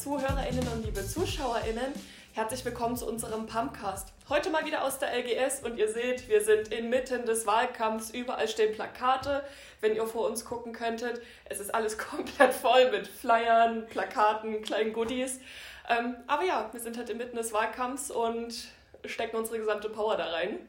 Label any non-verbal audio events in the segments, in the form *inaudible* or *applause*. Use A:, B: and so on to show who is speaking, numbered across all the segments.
A: ZuhörerInnen und liebe ZuschauerInnen, herzlich willkommen zu unserem Pumpcast. Heute mal wieder aus der LGS und ihr seht, wir sind inmitten des Wahlkampfs, überall stehen Plakate, wenn ihr vor uns gucken könntet. Es ist alles *laughs* komplett voll mit Flyern, Plakaten, kleinen Goodies. Ähm, aber ja, wir sind halt inmitten des Wahlkampfs und stecken unsere gesamte Power da rein.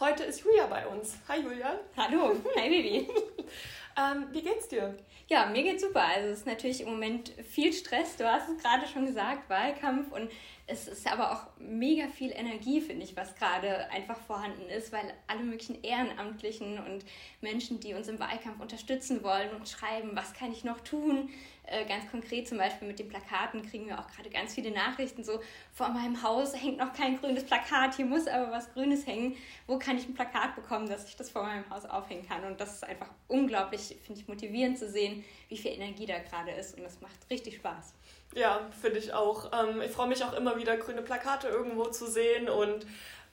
A: Heute ist Julia bei uns. Hi Julia.
B: Hallo, hi Baby. *laughs*
A: ähm, wie geht's dir?
B: Ja, mir geht's super. Also es ist natürlich im Moment viel Stress. Du hast es gerade schon gesagt, Wahlkampf und es ist aber auch mega viel Energie, finde ich, was gerade einfach vorhanden ist, weil alle möglichen Ehrenamtlichen und Menschen, die uns im Wahlkampf unterstützen wollen und schreiben, was kann ich noch tun, äh, ganz konkret zum Beispiel mit den Plakaten kriegen wir auch gerade ganz viele Nachrichten so, vor meinem Haus hängt noch kein grünes Plakat, hier muss aber was Grünes hängen. Wo kann ich ein Plakat bekommen, dass ich das vor meinem Haus aufhängen kann? Und das ist einfach unglaublich, finde ich, motivierend zu sehen, wie viel Energie da gerade ist. Und das macht richtig Spaß.
A: Ja, finde ich auch. Ähm, ich freue mich auch immer wieder, grüne Plakate irgendwo zu sehen und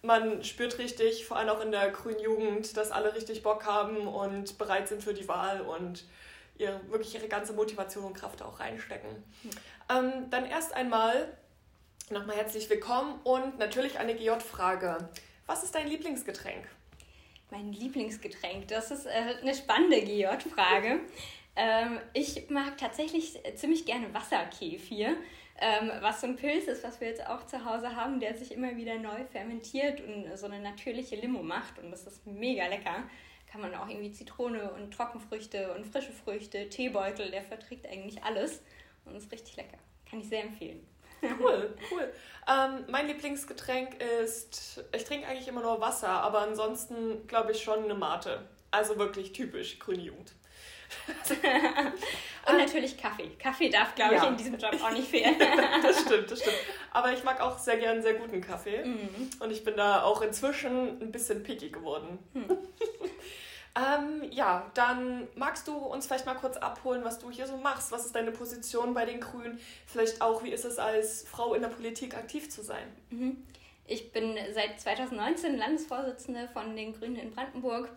A: man spürt richtig, vor allem auch in der grünen Jugend, dass alle richtig Bock haben und bereit sind für die Wahl und ihre, wirklich ihre ganze Motivation und Kraft auch reinstecken. Ähm, dann erst einmal nochmal herzlich willkommen und natürlich eine GJ-Frage. Was ist dein Lieblingsgetränk?
B: Mein Lieblingsgetränk, das ist äh, eine spannende GJ-Frage. Ähm, ich mag tatsächlich ziemlich gerne Wasserkefir, ähm, was so ein Pilz ist, was wir jetzt auch zu Hause haben, der sich immer wieder neu fermentiert und so eine natürliche Limo macht. Und das ist mega lecker kann man auch irgendwie Zitrone und Trockenfrüchte und frische Früchte, Teebeutel, der verträgt eigentlich alles und ist richtig lecker. Kann ich sehr empfehlen.
A: Cool, *laughs* cool. Ähm, mein Lieblingsgetränk ist, ich trinke eigentlich immer nur Wasser, aber ansonsten glaube ich schon eine Mate. Also wirklich typisch grüne Jugend. *laughs*
B: und natürlich Kaffee. Kaffee darf, glaube ja. ich, in diesem Job auch nicht fehlen. *laughs*
A: das *laughs* stimmt, das stimmt. Aber ich mag auch sehr gern sehr guten Kaffee. Mhm. Und ich bin da auch inzwischen ein bisschen picky geworden. Mhm. Ähm, ja, dann magst du uns vielleicht mal kurz abholen, was du hier so machst. Was ist deine Position bei den Grünen? Vielleicht auch, wie ist es als Frau in der Politik aktiv zu sein?
B: Mhm. Ich bin seit 2019 Landesvorsitzende von den Grünen in Brandenburg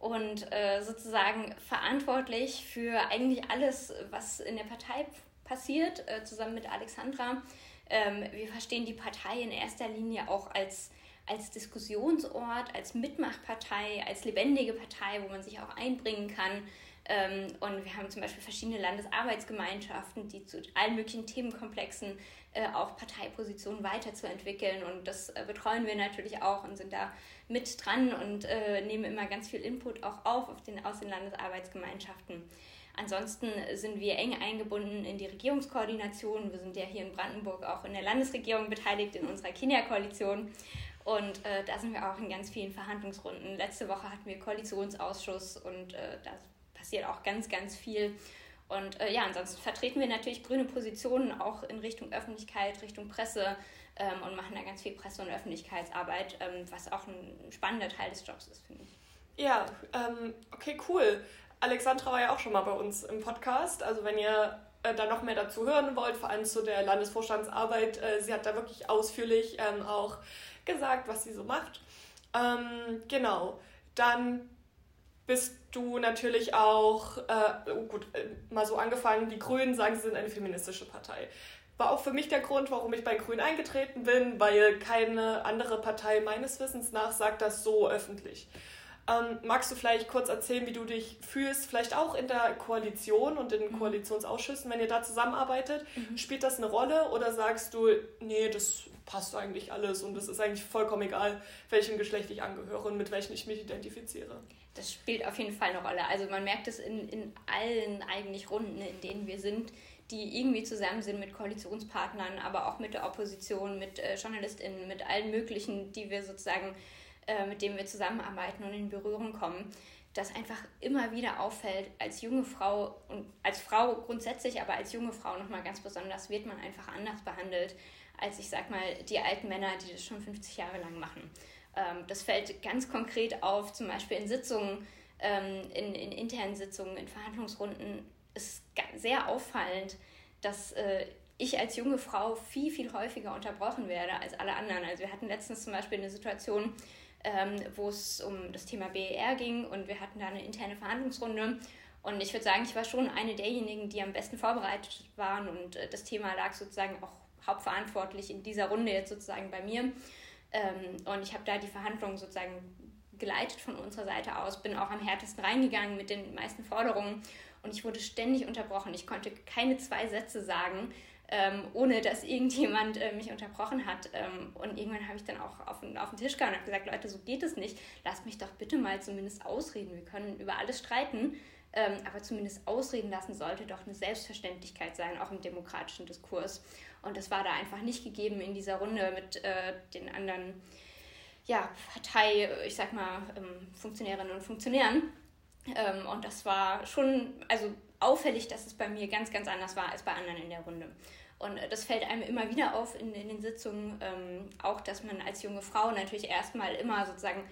B: und äh, sozusagen verantwortlich für eigentlich alles, was in der Partei passiert, äh, zusammen mit Alexandra. Ähm, wir verstehen die Partei in erster Linie auch als als Diskussionsort, als Mitmachpartei, als lebendige Partei, wo man sich auch einbringen kann. Ähm, und wir haben zum Beispiel verschiedene Landesarbeitsgemeinschaften, die zu allen möglichen Themenkomplexen äh, auch Parteipositionen weiterzuentwickeln. Und das äh, betreuen wir natürlich auch und sind da mit dran und äh, nehmen immer ganz viel Input auch auf, auf den, aus den Landesarbeitsgemeinschaften. Ansonsten sind wir eng eingebunden in die Regierungskoordination. Wir sind ja hier in Brandenburg auch in der Landesregierung beteiligt, in unserer Kinderkoalition. Und äh, da sind wir auch in ganz vielen Verhandlungsrunden. Letzte Woche hatten wir Koalitionsausschuss und äh, da passiert auch ganz, ganz viel. Und äh, ja, ansonsten vertreten wir natürlich grüne Positionen auch in Richtung Öffentlichkeit, Richtung Presse ähm, und machen da ganz viel Presse- und Öffentlichkeitsarbeit, ähm, was auch ein spannender Teil des Jobs ist, finde ich.
A: Ja, ähm, okay, cool. Alexandra war ja auch schon mal bei uns im Podcast. Also wenn ihr äh, da noch mehr dazu hören wollt, vor allem zu der Landesvorstandsarbeit, äh, sie hat da wirklich ausführlich ähm, auch gesagt, was sie so macht. Ähm, genau. Dann bist du natürlich auch, äh, oh gut, äh, mal so angefangen, die Grünen sagen, sie sind eine feministische Partei. War auch für mich der Grund, warum ich bei Grünen eingetreten bin, weil keine andere Partei meines Wissens nach sagt das so öffentlich. Ähm, magst du vielleicht kurz erzählen, wie du dich fühlst, vielleicht auch in der Koalition und in mhm. Koalitionsausschüssen, wenn ihr da zusammenarbeitet? Mhm. Spielt das eine Rolle oder sagst du, nee, das passt eigentlich alles und es ist eigentlich vollkommen egal, welchem Geschlecht ich angehöre und mit welchem ich mich identifiziere?
B: Das spielt auf jeden Fall eine Rolle. Also man merkt es in, in allen eigentlich Runden, in denen wir sind, die irgendwie zusammen sind mit Koalitionspartnern, aber auch mit der Opposition, mit äh, JournalistInnen, mit allen möglichen, die wir sozusagen äh, mit denen wir zusammenarbeiten und in Berührung kommen, dass einfach immer wieder auffällt, als junge Frau und als Frau grundsätzlich, aber als junge Frau nochmal ganz besonders, wird man einfach anders behandelt als ich sag mal die alten Männer, die das schon 50 Jahre lang machen. Ähm, das fällt ganz konkret auf, zum Beispiel in Sitzungen, ähm, in, in internen Sitzungen, in Verhandlungsrunden ist sehr auffallend, dass äh, ich als junge Frau viel, viel häufiger unterbrochen werde als alle anderen. Also wir hatten letztens zum Beispiel eine Situation, ähm, wo es um das Thema BER ging und wir hatten da eine interne Verhandlungsrunde Und ich würde sagen, ich war schon eine derjenigen, die am besten vorbereitet waren und äh, das Thema lag sozusagen auch hauptverantwortlich in dieser Runde jetzt sozusagen bei mir. Ähm, und ich habe da die Verhandlungen sozusagen geleitet von unserer Seite aus, bin auch am härtesten reingegangen mit den meisten Forderungen und ich wurde ständig unterbrochen. Ich konnte keine zwei Sätze sagen, ähm, ohne dass *laughs* irgendjemand äh, mich unterbrochen hat. Ähm, und irgendwann habe ich dann auch auf, auf den Tisch gehauen und gesagt, Leute, so geht es nicht. Lasst mich doch bitte mal zumindest ausreden. Wir können über alles streiten, ähm, aber zumindest ausreden lassen sollte doch eine Selbstverständlichkeit sein, auch im demokratischen Diskurs. Und das war da einfach nicht gegeben in dieser Runde mit äh, den anderen ja, Partei, ich sag mal, ähm, Funktionärinnen und Funktionären. Ähm, und das war schon, also auffällig, dass es bei mir ganz, ganz anders war als bei anderen in der Runde. Und äh, das fällt einem immer wieder auf in, in den Sitzungen, ähm, auch dass man als junge Frau natürlich erstmal immer sozusagen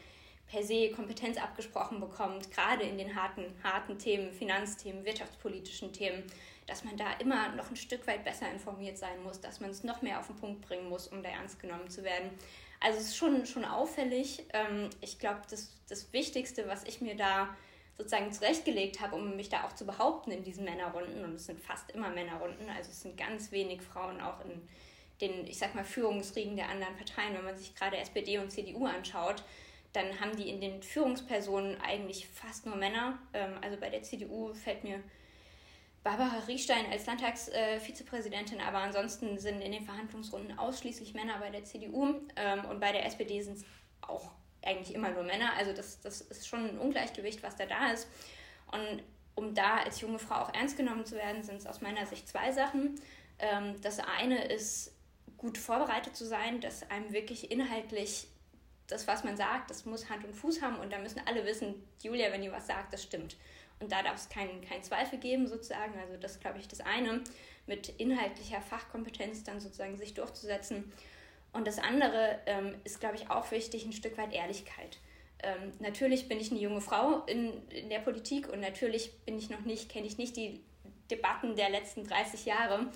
B: per se Kompetenz abgesprochen bekommt, gerade in den harten, harten Themen, Finanzthemen, wirtschaftspolitischen Themen, dass man da immer noch ein Stück weit besser informiert sein muss, dass man es noch mehr auf den Punkt bringen muss, um da ernst genommen zu werden. Also es ist schon, schon auffällig. Ähm, ich glaube, das, das Wichtigste, was ich mir da sozusagen zurechtgelegt habe, um mich da auch zu behaupten in diesen Männerrunden, und es sind fast immer Männerrunden, also es sind ganz wenig Frauen auch in den, ich sag mal, Führungsriegen der anderen Parteien, wenn man sich gerade SPD und CDU anschaut, dann haben die in den Führungspersonen eigentlich fast nur Männer. Ähm, also bei der CDU fällt mir Barbara Riechstein als Landtagsvizepräsidentin, aber ansonsten sind in den Verhandlungsrunden ausschließlich Männer bei der CDU ähm, und bei der SPD sind es auch eigentlich immer nur Männer. Also das, das ist schon ein Ungleichgewicht, was da da ist. Und um da als junge Frau auch ernst genommen zu werden, sind es aus meiner Sicht zwei Sachen. Ähm, das eine ist, gut vorbereitet zu sein, dass einem wirklich inhaltlich das, was man sagt, das muss Hand und Fuß haben und da müssen alle wissen, Julia, wenn ihr was sagt, das stimmt. Und da darf es keinen kein Zweifel geben, sozusagen. Also das glaube ich das eine, mit inhaltlicher Fachkompetenz dann sozusagen sich durchzusetzen. Und das andere ähm, ist, glaube ich, auch wichtig, ein Stück weit Ehrlichkeit. Ähm, natürlich bin ich eine junge Frau in, in der Politik und natürlich bin ich noch nicht, kenne ich nicht die Debatten der letzten 30 Jahre.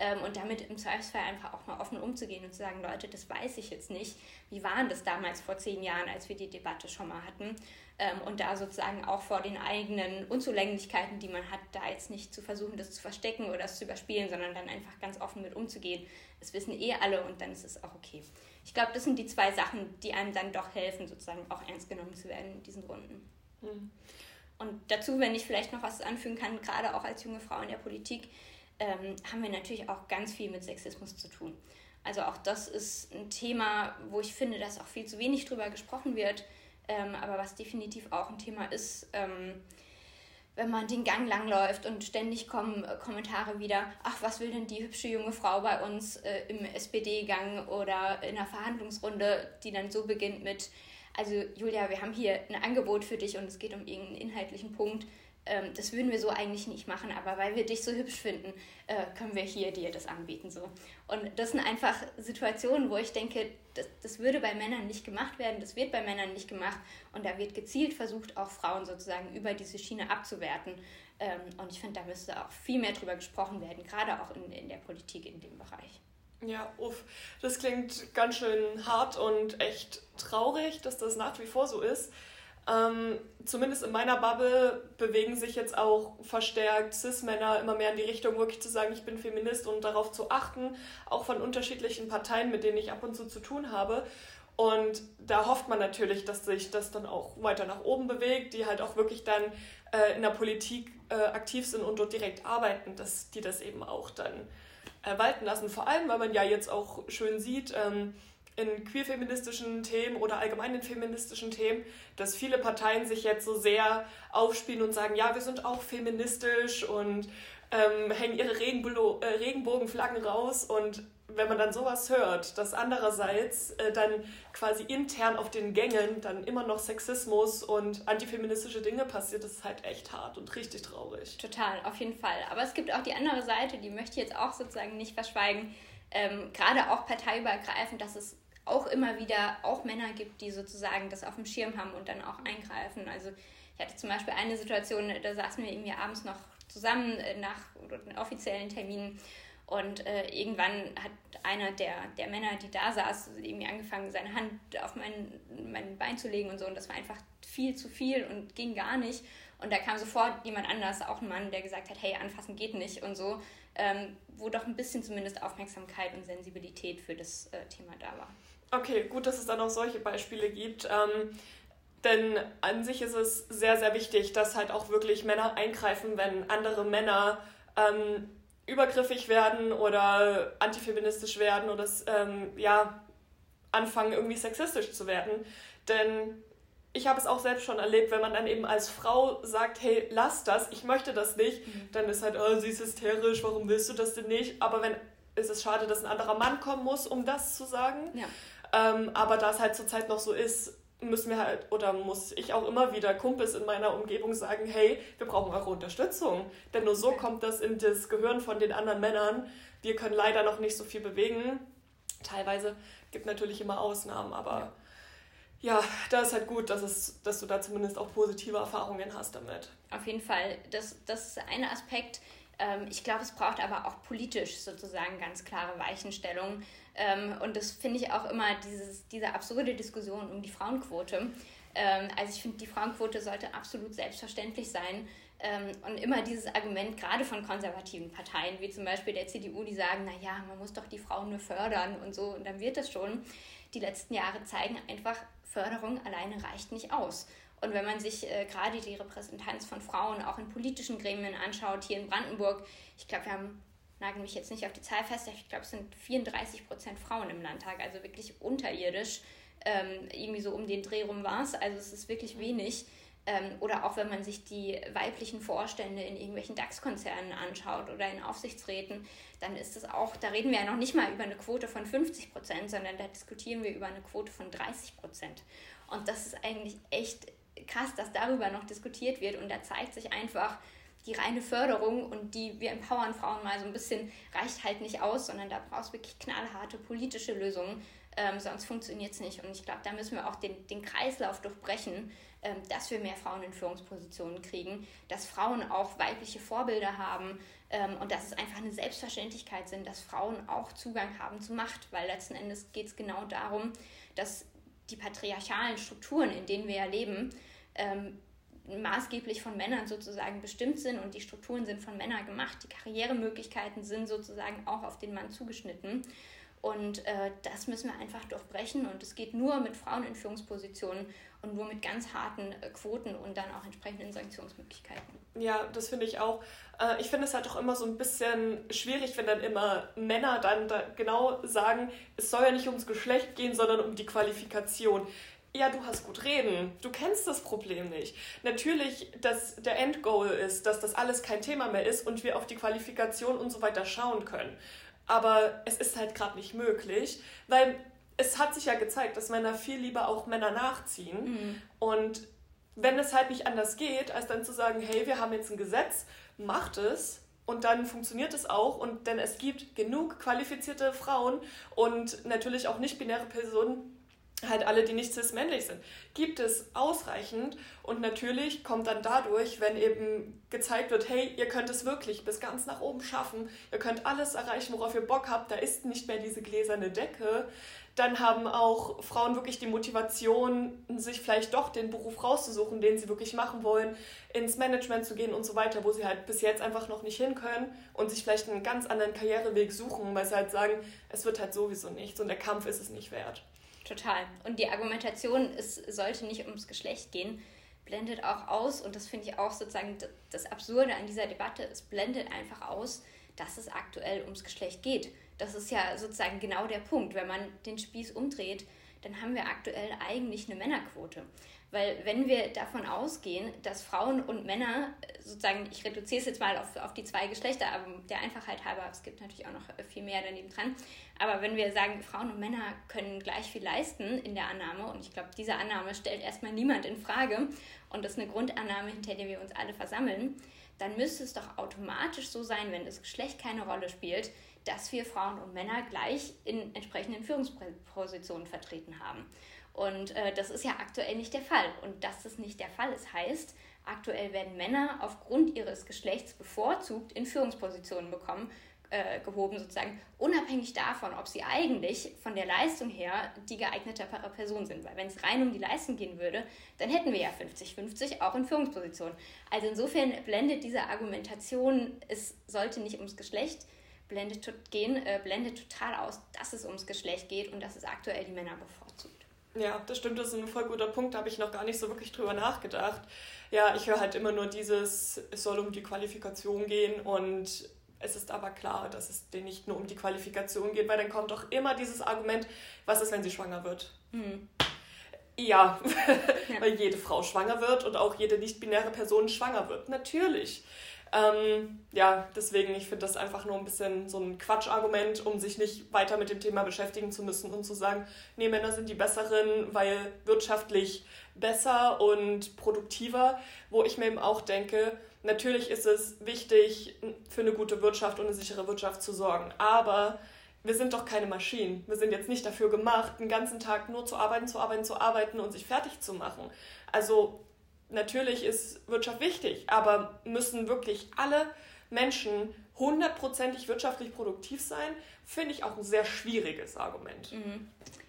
B: Ähm, und damit im Zweifelsfall einfach auch mal offen umzugehen und zu sagen, Leute, das weiß ich jetzt nicht. Wie waren das damals vor zehn Jahren, als wir die Debatte schon mal hatten? Ähm, und da sozusagen auch vor den eigenen Unzulänglichkeiten, die man hat, da jetzt nicht zu versuchen, das zu verstecken oder das zu überspielen, sondern dann einfach ganz offen mit umzugehen. Das wissen eh alle und dann ist es auch okay. Ich glaube, das sind die zwei Sachen, die einem dann doch helfen, sozusagen auch ernst genommen zu werden in diesen Runden. Mhm. Und dazu, wenn ich vielleicht noch was anfügen kann, gerade auch als junge Frau in der Politik, ähm, haben wir natürlich auch ganz viel mit Sexismus zu tun. Also auch das ist ein Thema, wo ich finde, dass auch viel zu wenig drüber gesprochen wird, ähm, aber was definitiv auch ein Thema ist, ähm, wenn man den Gang langläuft und ständig kommen äh, Kommentare wieder, ach, was will denn die hübsche junge Frau bei uns äh, im SPD-Gang oder in einer Verhandlungsrunde, die dann so beginnt mit, also Julia, wir haben hier ein Angebot für dich und es geht um irgendeinen inhaltlichen Punkt ähm, das würden wir so eigentlich nicht machen, aber weil wir dich so hübsch finden, äh, können wir hier dir das anbieten. So. Und das sind einfach Situationen, wo ich denke, das, das würde bei Männern nicht gemacht werden, das wird bei Männern nicht gemacht und da wird gezielt versucht, auch Frauen sozusagen über diese Schiene abzuwerten. Ähm, und ich finde, da müsste auch viel mehr drüber gesprochen werden, gerade auch in, in der Politik in dem Bereich.
A: Ja, uff, das klingt ganz schön hart und echt traurig, dass das nach wie vor so ist. Ähm, zumindest in meiner Bubble bewegen sich jetzt auch verstärkt Cis-Männer immer mehr in die Richtung, wirklich zu sagen, ich bin Feminist und darauf zu achten, auch von unterschiedlichen Parteien, mit denen ich ab und zu zu tun habe. Und da hofft man natürlich, dass sich das dann auch weiter nach oben bewegt, die halt auch wirklich dann äh, in der Politik äh, aktiv sind und dort direkt arbeiten, dass die das eben auch dann äh, walten lassen. Vor allem, weil man ja jetzt auch schön sieht, ähm, in queerfeministischen Themen oder allgemein in feministischen Themen, dass viele Parteien sich jetzt so sehr aufspielen und sagen, ja, wir sind auch feministisch und ähm, hängen ihre Regenbo äh, Regenbogenflaggen raus und wenn man dann sowas hört, dass andererseits äh, dann quasi intern auf den Gängen dann immer noch Sexismus und antifeministische Dinge passiert, das ist halt echt hart und richtig traurig.
B: Total, auf jeden Fall. Aber es gibt auch die andere Seite, die möchte ich jetzt auch sozusagen nicht verschweigen. Ähm, gerade auch parteiübergreifend, dass es auch immer wieder auch Männer gibt, die sozusagen das auf dem Schirm haben und dann auch eingreifen. Also ich hatte zum Beispiel eine Situation, da saßen wir irgendwie abends noch zusammen nach offiziellen Terminen und äh, irgendwann hat einer der, der Männer, die da saß, irgendwie angefangen, seine Hand auf mein, mein Bein zu legen und so. Und das war einfach viel zu viel und ging gar nicht. Und da kam sofort jemand anders, auch ein Mann, der gesagt hat, hey, anfassen geht nicht und so, ähm, wo doch ein bisschen zumindest Aufmerksamkeit und Sensibilität für das äh, Thema da war.
A: Okay, gut, dass es dann auch solche Beispiele gibt. Ähm, denn an sich ist es sehr, sehr wichtig, dass halt auch wirklich Männer eingreifen, wenn andere Männer ähm, übergriffig werden oder antifeministisch werden oder ähm, ja, anfangen, irgendwie sexistisch zu werden. Denn ich habe es auch selbst schon erlebt, wenn man dann eben als Frau sagt, hey, lass das, ich möchte das nicht, mhm. dann ist halt, oh, sie ist hysterisch, warum willst du das denn nicht? Aber wenn ist es schade, dass ein anderer Mann kommen muss, um das zu sagen. Ja. Ähm, aber da es halt zurzeit noch so ist, müssen wir halt oder muss ich auch immer wieder Kumpels in meiner Umgebung sagen, hey, wir brauchen eure Unterstützung. Denn nur so kommt das in das Gehirn von den anderen Männern. Wir können leider noch nicht so viel bewegen. Teilweise gibt natürlich immer Ausnahmen, aber ja, ja da ist halt gut, dass, es, dass du da zumindest auch positive Erfahrungen hast damit.
B: Auf jeden Fall. Das, das ist ein Aspekt. Ähm, ich glaube, es braucht aber auch politisch sozusagen ganz klare Weichenstellungen ähm, und das finde ich auch immer dieses, diese absurde Diskussion um die Frauenquote. Ähm, also ich finde, die Frauenquote sollte absolut selbstverständlich sein. Und immer dieses Argument, gerade von konservativen Parteien, wie zum Beispiel der CDU, die sagen, naja, man muss doch die Frauen nur fördern und so, und dann wird das schon. Die letzten Jahre zeigen einfach, Förderung alleine reicht nicht aus. Und wenn man sich äh, gerade die Repräsentanz von Frauen auch in politischen Gremien anschaut, hier in Brandenburg, ich glaube, wir haben nagel mich jetzt nicht auf die Zahl fest, ich glaube, es sind 34 Prozent Frauen im Landtag, also wirklich unterirdisch. Ähm, irgendwie so um den Dreh rum war es, also es ist wirklich wenig. Ähm, oder auch wenn man sich die weiblichen Vorstände in irgendwelchen DAX-Konzernen anschaut oder in Aufsichtsräten, dann ist es auch, da reden wir ja noch nicht mal über eine Quote von 50 Prozent, sondern da diskutieren wir über eine Quote von 30 Prozent. Und das ist eigentlich echt krass, dass darüber noch diskutiert wird. Und da zeigt sich einfach, die reine Förderung und die wir empowern Frauen mal so ein bisschen reicht halt nicht aus, sondern da brauchst du wirklich knallharte politische Lösungen, ähm, sonst funktioniert es nicht. Und ich glaube, da müssen wir auch den, den Kreislauf durchbrechen, ähm, dass wir mehr Frauen in Führungspositionen kriegen, dass Frauen auch weibliche Vorbilder haben ähm, und dass es einfach eine Selbstverständlichkeit sind, dass Frauen auch Zugang haben zu Macht, weil letzten Endes geht es genau darum, dass die patriarchalen Strukturen, in denen wir ja leben, ähm, maßgeblich von Männern sozusagen bestimmt sind und die Strukturen sind von Männern gemacht. Die Karrieremöglichkeiten sind sozusagen auch auf den Mann zugeschnitten. Und äh, das müssen wir einfach durchbrechen. Und es geht nur mit Frauen in Führungspositionen und nur mit ganz harten äh, Quoten und dann auch entsprechenden Sanktionsmöglichkeiten.
A: Ja, das finde ich auch. Äh, ich finde es halt auch immer so ein bisschen schwierig, wenn dann immer Männer dann da genau sagen, es soll ja nicht ums Geschlecht gehen, sondern um die Qualifikation ja, du hast gut reden. Du kennst das Problem nicht. Natürlich, dass der Endgoal ist, dass das alles kein Thema mehr ist und wir auf die Qualifikation und so weiter schauen können. Aber es ist halt gerade nicht möglich, weil es hat sich ja gezeigt, dass Männer viel lieber auch Männer nachziehen. Mhm. Und wenn es halt nicht anders geht, als dann zu sagen, hey, wir haben jetzt ein Gesetz, macht es, und dann funktioniert es auch und denn es gibt genug qualifizierte Frauen und natürlich auch nicht-binäre Personen, halt alle, die nicht cis-männlich sind, gibt es ausreichend und natürlich kommt dann dadurch, wenn eben gezeigt wird, hey, ihr könnt es wirklich bis ganz nach oben schaffen, ihr könnt alles erreichen, worauf ihr Bock habt, da ist nicht mehr diese gläserne Decke, dann haben auch Frauen wirklich die Motivation, sich vielleicht doch den Beruf rauszusuchen, den sie wirklich machen wollen, ins Management zu gehen und so weiter, wo sie halt bis jetzt einfach noch nicht hin können und sich vielleicht einen ganz anderen Karriereweg suchen, weil sie halt sagen, es wird halt sowieso nichts und der Kampf ist es nicht wert.
B: Total. Und die Argumentation, es sollte nicht ums Geschlecht gehen, blendet auch aus, und das finde ich auch sozusagen das Absurde an dieser Debatte, es blendet einfach aus, dass es aktuell ums Geschlecht geht. Das ist ja sozusagen genau der Punkt. Wenn man den Spieß umdreht, dann haben wir aktuell eigentlich eine Männerquote. Weil wenn wir davon ausgehen, dass Frauen und Männer, sozusagen, ich reduziere es jetzt mal auf, auf die zwei Geschlechter, aber der Einfachheit halber, es gibt natürlich auch noch viel mehr daneben dran, aber wenn wir sagen, Frauen und Männer können gleich viel leisten in der Annahme, und ich glaube, diese Annahme stellt erstmal niemand in Frage, und das ist eine Grundannahme, hinter der wir uns alle versammeln, dann müsste es doch automatisch so sein, wenn das Geschlecht keine Rolle spielt, dass wir Frauen und Männer gleich in entsprechenden Führungspositionen vertreten haben. Und äh, das ist ja aktuell nicht der Fall. Und dass das nicht der Fall ist, heißt, aktuell werden Männer aufgrund ihres Geschlechts bevorzugt in Führungspositionen bekommen gehoben, sozusagen, unabhängig davon, ob sie eigentlich von der Leistung her die geeignetere Person sind. Weil wenn es rein um die Leistung gehen würde, dann hätten wir ja 50-50 auch in Führungspositionen. Also insofern blendet diese Argumentation, es sollte nicht ums Geschlecht blendet, gehen, äh, blendet total aus, dass es ums Geschlecht geht und dass es aktuell die Männer bevorzugt.
A: Ja, das stimmt, das ist ein voll guter Punkt, da habe ich noch gar nicht so wirklich drüber nachgedacht. Ja, ich höre halt immer nur dieses, es soll um die Qualifikation gehen und es ist aber klar, dass es denen nicht nur um die Qualifikation geht, weil dann kommt doch immer dieses Argument, was ist, wenn sie schwanger wird? Mhm. Ja, *laughs* ja. weil jede Frau schwanger wird und auch jede nicht-binäre Person schwanger wird. Natürlich. Ähm, ja, deswegen, ich finde das einfach nur ein bisschen so ein Quatschargument, um sich nicht weiter mit dem Thema beschäftigen zu müssen und zu sagen, nee, Männer sind die besseren, weil wirtschaftlich besser und produktiver, wo ich mir eben auch denke, natürlich ist es wichtig, für eine gute Wirtschaft und eine sichere Wirtschaft zu sorgen, aber wir sind doch keine Maschinen. Wir sind jetzt nicht dafür gemacht, den ganzen Tag nur zu arbeiten, zu arbeiten, zu arbeiten und sich fertig zu machen. Also natürlich ist Wirtschaft wichtig, aber müssen wirklich alle Menschen hundertprozentig wirtschaftlich produktiv sein, finde ich auch ein sehr schwieriges Argument. Mhm.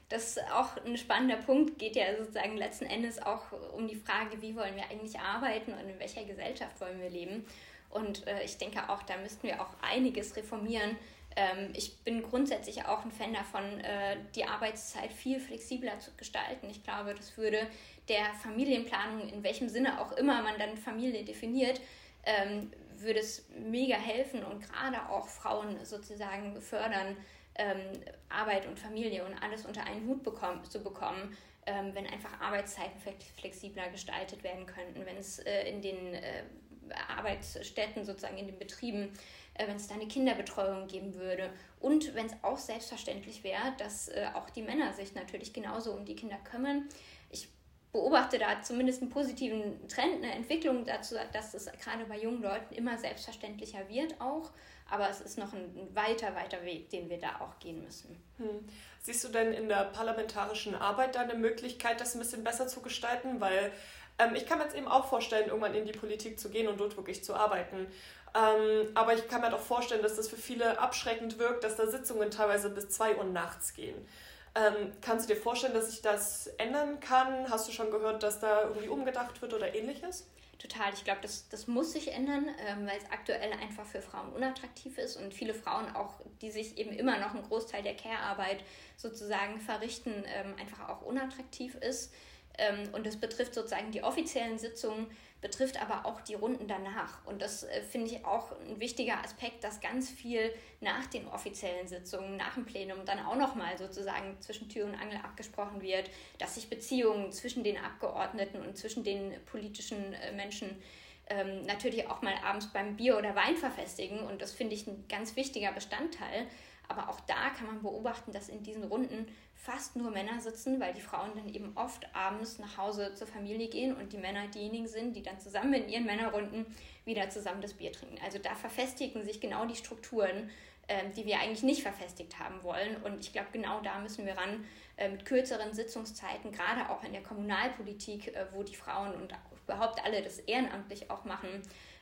B: Das ist auch ein spannender Punkt, geht ja sozusagen letzten Endes auch um die Frage, wie wollen wir eigentlich arbeiten und in welcher Gesellschaft wollen wir leben. Und äh, ich denke auch, da müssten wir auch einiges reformieren. Ähm, ich bin grundsätzlich auch ein Fan davon, äh, die Arbeitszeit viel flexibler zu gestalten. Ich glaube, das würde der Familienplanung, in welchem Sinne auch immer man dann Familie definiert, ähm, würde es mega helfen und gerade auch Frauen sozusagen fördern, ähm, Arbeit und Familie und alles unter einen Hut bekommen, zu bekommen, ähm, wenn einfach Arbeitszeiten flexibler gestaltet werden könnten, wenn es äh, in den äh, Arbeitsstätten, sozusagen in den Betrieben, äh, wenn es da eine Kinderbetreuung geben würde. Und wenn es auch selbstverständlich wäre, dass äh, auch die Männer sich natürlich genauso um die Kinder kümmern beobachte da zumindest einen positiven Trend, eine Entwicklung dazu, dass es gerade bei jungen Leuten immer selbstverständlicher wird auch. Aber es ist noch ein, weiter, weiter Weg, den wir da auch gehen müssen.
A: Hm. Siehst du denn in der parlamentarischen Arbeit da eine Möglichkeit, das ein bisschen besser zu gestalten? Weil ähm, ich kann mir jetzt eben auch vorstellen, irgendwann in die Politik zu gehen und dort wirklich zu arbeiten. Ähm, aber ich kann mir doch vorstellen, dass das für viele abschreckend wirkt, dass da Sitzungen teilweise bis 2 Uhr nachts gehen. Ähm, kannst du dir vorstellen, dass sich das ändern kann? Hast du schon gehört, dass da irgendwie umgedacht wird oder ähnliches?
B: Total. Ich glaube, das, das muss sich ändern, ähm, weil es aktuell einfach für Frauen unattraktiv ist und viele Frauen auch, die sich eben immer noch einen Großteil der Care-Arbeit sozusagen verrichten, ähm, einfach auch unattraktiv ist. Ähm, und das betrifft sozusagen die offiziellen Sitzungen betrifft aber auch die Runden danach. Und das äh, finde ich auch ein wichtiger Aspekt, dass ganz viel nach den offiziellen Sitzungen, nach dem Plenum dann auch nochmal sozusagen zwischen Tür und Angel abgesprochen wird, dass sich Beziehungen zwischen den Abgeordneten und zwischen den politischen äh, Menschen ähm, natürlich auch mal abends beim Bier oder Wein verfestigen. Und das finde ich ein ganz wichtiger Bestandteil. Aber auch da kann man beobachten, dass in diesen Runden fast nur Männer sitzen, weil die Frauen dann eben oft abends nach Hause zur Familie gehen und die Männer diejenigen sind, die dann zusammen in ihren Männerrunden wieder zusammen das Bier trinken. Also da verfestigen sich genau die Strukturen, äh, die wir eigentlich nicht verfestigt haben wollen. Und ich glaube, genau da müssen wir ran äh, mit kürzeren Sitzungszeiten, gerade auch in der Kommunalpolitik, äh, wo die Frauen und überhaupt alle das ehrenamtlich auch machen.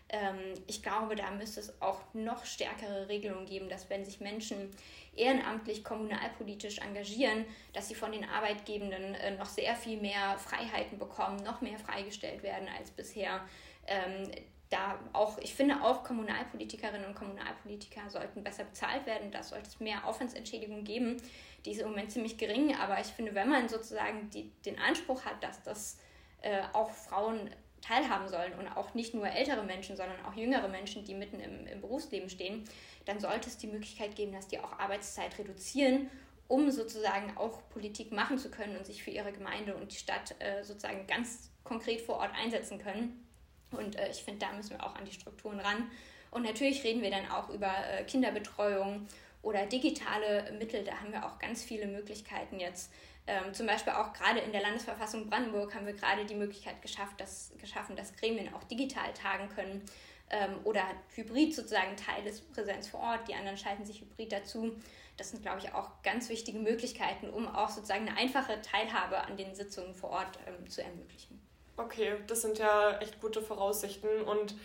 B: Ähm, ich glaube, da müsste es auch noch stärkere Regelungen geben, dass wenn sich Menschen ehrenamtlich kommunalpolitisch engagieren, dass sie von den Arbeitgebenden äh, noch sehr viel mehr Freiheiten bekommen, noch mehr freigestellt werden als bisher. Ähm, da auch, ich finde auch Kommunalpolitikerinnen und Kommunalpolitiker sollten besser bezahlt werden. Da sollte es mehr Aufwandsentschädigung geben. Die ist im Moment ziemlich gering, aber ich finde, wenn man sozusagen die, den Anspruch hat, dass das äh, auch Frauen teilhaben sollen und auch nicht nur ältere Menschen, sondern auch jüngere Menschen, die mitten im, im Berufsleben stehen, dann sollte es die Möglichkeit geben, dass die auch Arbeitszeit reduzieren, um sozusagen auch Politik machen zu können und sich für ihre Gemeinde und die Stadt äh, sozusagen ganz konkret vor Ort einsetzen können. Und äh, ich finde, da müssen wir auch an die Strukturen ran. Und natürlich reden wir dann auch über äh, Kinderbetreuung oder digitale Mittel. Da haben wir auch ganz viele Möglichkeiten jetzt. Ähm, zum Beispiel auch gerade in der Landesverfassung Brandenburg haben wir gerade die Möglichkeit geschafft, dass, geschaffen, dass Gremien auch digital tagen können ähm, oder hybrid sozusagen Teil ist Präsenz vor Ort, die anderen schalten sich hybrid dazu. Das sind, glaube ich, auch ganz wichtige Möglichkeiten, um auch sozusagen eine einfache Teilhabe an den Sitzungen vor Ort ähm, zu ermöglichen.
A: Okay, das sind ja echt gute Voraussichten und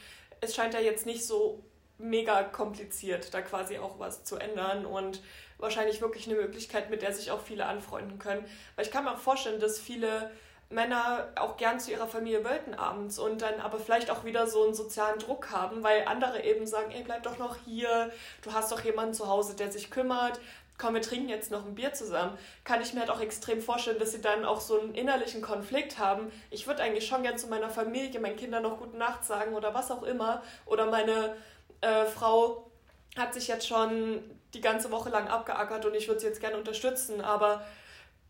A: es scheint ja jetzt nicht so mega kompliziert, da quasi auch was zu ändern und wahrscheinlich wirklich eine Möglichkeit, mit der sich auch viele anfreunden können. Weil ich kann mir auch vorstellen, dass viele Männer auch gern zu ihrer Familie wollten abends und dann aber vielleicht auch wieder so einen sozialen Druck haben, weil andere eben sagen, ey, bleib doch noch hier, du hast doch jemanden zu Hause, der sich kümmert, komm, wir trinken jetzt noch ein Bier zusammen, kann ich mir halt auch extrem vorstellen, dass sie dann auch so einen innerlichen Konflikt haben. Ich würde eigentlich schon gern zu meiner Familie, meinen Kindern noch gute Nacht sagen oder was auch immer. Oder meine äh, Frau hat sich jetzt schon die ganze Woche lang abgeackert und ich würde sie jetzt gerne unterstützen, aber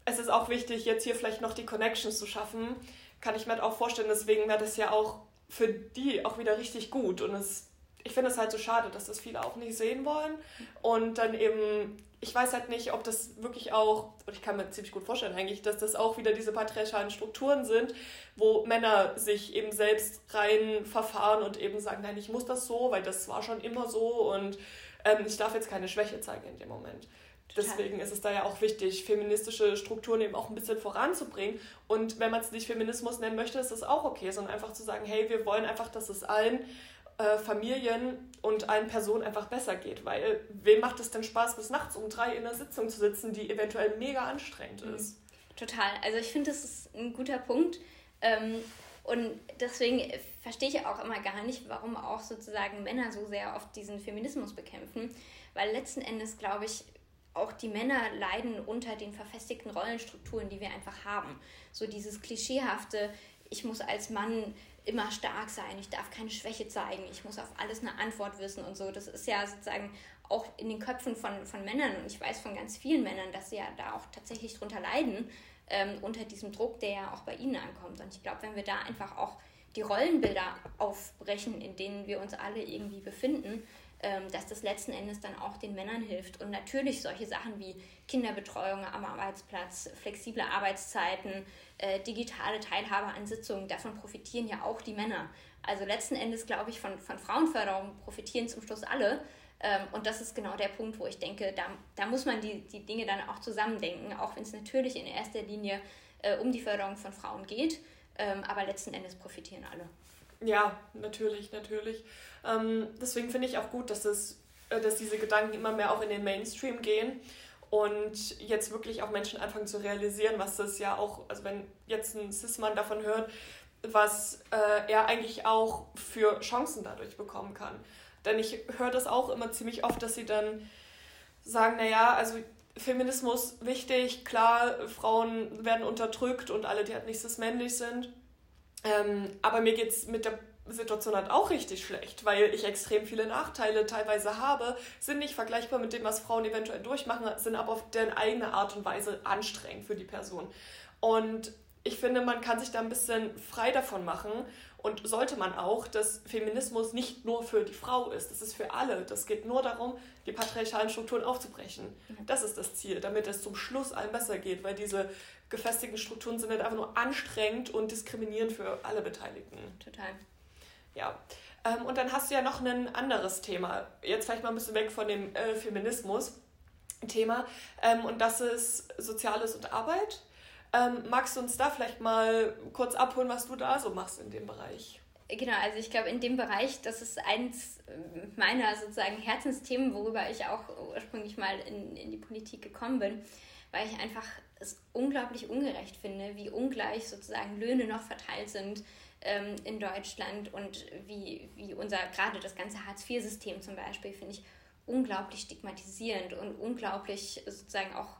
A: es ist auch wichtig, jetzt hier vielleicht noch die Connections zu schaffen. Kann ich mir halt auch vorstellen, deswegen wäre das ja auch für die auch wieder richtig gut. Und es, ich finde es halt so schade, dass das viele auch nicht sehen wollen. Und dann eben, ich weiß halt nicht, ob das wirklich auch, und ich kann mir ziemlich gut vorstellen eigentlich, dass das auch wieder diese patriarchalen Strukturen sind, wo Männer sich eben selbst rein verfahren und eben sagen, nein, ich muss das so, weil das war schon immer so und ähm, ich darf jetzt keine Schwäche zeigen in dem Moment. Deswegen ist es da ja auch wichtig, feministische Strukturen eben auch ein bisschen voranzubringen. Und wenn man es nicht Feminismus nennen möchte, ist das auch okay, sondern einfach zu sagen, hey, wir wollen einfach, dass es allen äh, Familien und allen Personen einfach besser geht. Weil wem macht es denn Spaß, bis nachts um drei in einer Sitzung zu sitzen, die eventuell mega anstrengend mhm. ist?
B: Total. Also ich finde, das ist ein guter Punkt. Ähm, und deswegen verstehe ich auch immer gar nicht, warum auch sozusagen Männer so sehr oft diesen Feminismus bekämpfen. Weil letzten Endes, glaube ich, auch die Männer leiden unter den verfestigten Rollenstrukturen, die wir einfach haben. So dieses klischeehafte, ich muss als Mann immer stark sein, ich darf keine Schwäche zeigen, ich muss auf alles eine Antwort wissen und so. Das ist ja sozusagen auch in den Köpfen von, von Männern und ich weiß von ganz vielen Männern, dass sie ja da auch tatsächlich drunter leiden, ähm, unter diesem Druck, der ja auch bei ihnen ankommt. Und ich glaube, wenn wir da einfach auch die Rollenbilder aufbrechen, in denen wir uns alle irgendwie befinden, dass das letzten Endes dann auch den Männern hilft. Und natürlich solche Sachen wie Kinderbetreuung am Arbeitsplatz, flexible Arbeitszeiten, äh, digitale Teilhabe an Sitzungen, davon profitieren ja auch die Männer. Also letzten Endes, glaube ich, von, von Frauenförderung profitieren zum Schluss alle. Ähm, und das ist genau der Punkt, wo ich denke, da, da muss man die, die Dinge dann auch zusammendenken, auch wenn es natürlich in erster Linie äh, um die Förderung von Frauen geht. Ähm, aber letzten Endes profitieren alle.
A: Ja, natürlich, natürlich. Ähm, deswegen finde ich auch gut, dass, es, äh, dass diese Gedanken immer mehr auch in den Mainstream gehen und jetzt wirklich auch Menschen anfangen zu realisieren, was das ja auch, also wenn jetzt ein Cis-Mann davon hört, was äh, er eigentlich auch für Chancen dadurch bekommen kann. Denn ich höre das auch immer ziemlich oft, dass sie dann sagen, naja, also Feminismus wichtig, klar, Frauen werden unterdrückt und alle, die halt nicht cis-männlich sind. Ähm, aber mir geht es mit der Situation halt auch richtig schlecht, weil ich extrem viele Nachteile teilweise habe, sind nicht vergleichbar mit dem, was Frauen eventuell durchmachen, sind aber auf deren eigene Art und Weise anstrengend für die Person. Und ich finde, man kann sich da ein bisschen frei davon machen und sollte man auch, dass Feminismus nicht nur für die Frau ist, das ist für alle. Das geht nur darum, die patriarchalen Strukturen aufzubrechen. Das ist das Ziel, damit es zum Schluss allen besser geht, weil diese gefestigten Strukturen sind halt einfach nur anstrengend und diskriminierend für alle Beteiligten.
B: Total.
A: Ja. Ähm, und dann hast du ja noch ein anderes Thema. Jetzt vielleicht mal ein bisschen weg von dem äh, Feminismus. Thema. Ähm, und das ist Soziales und Arbeit. Ähm, magst du uns da vielleicht mal kurz abholen, was du da so machst in dem Bereich?
B: Genau, also ich glaube, in dem Bereich, das ist eins meiner sozusagen Herzensthemen, worüber ich auch ursprünglich mal in, in die Politik gekommen bin, weil ich einfach es unglaublich ungerecht finde, wie ungleich sozusagen Löhne noch verteilt sind ähm, in Deutschland und wie, wie unser, gerade das ganze Hartz-IV-System zum Beispiel, finde ich unglaublich stigmatisierend und unglaublich sozusagen auch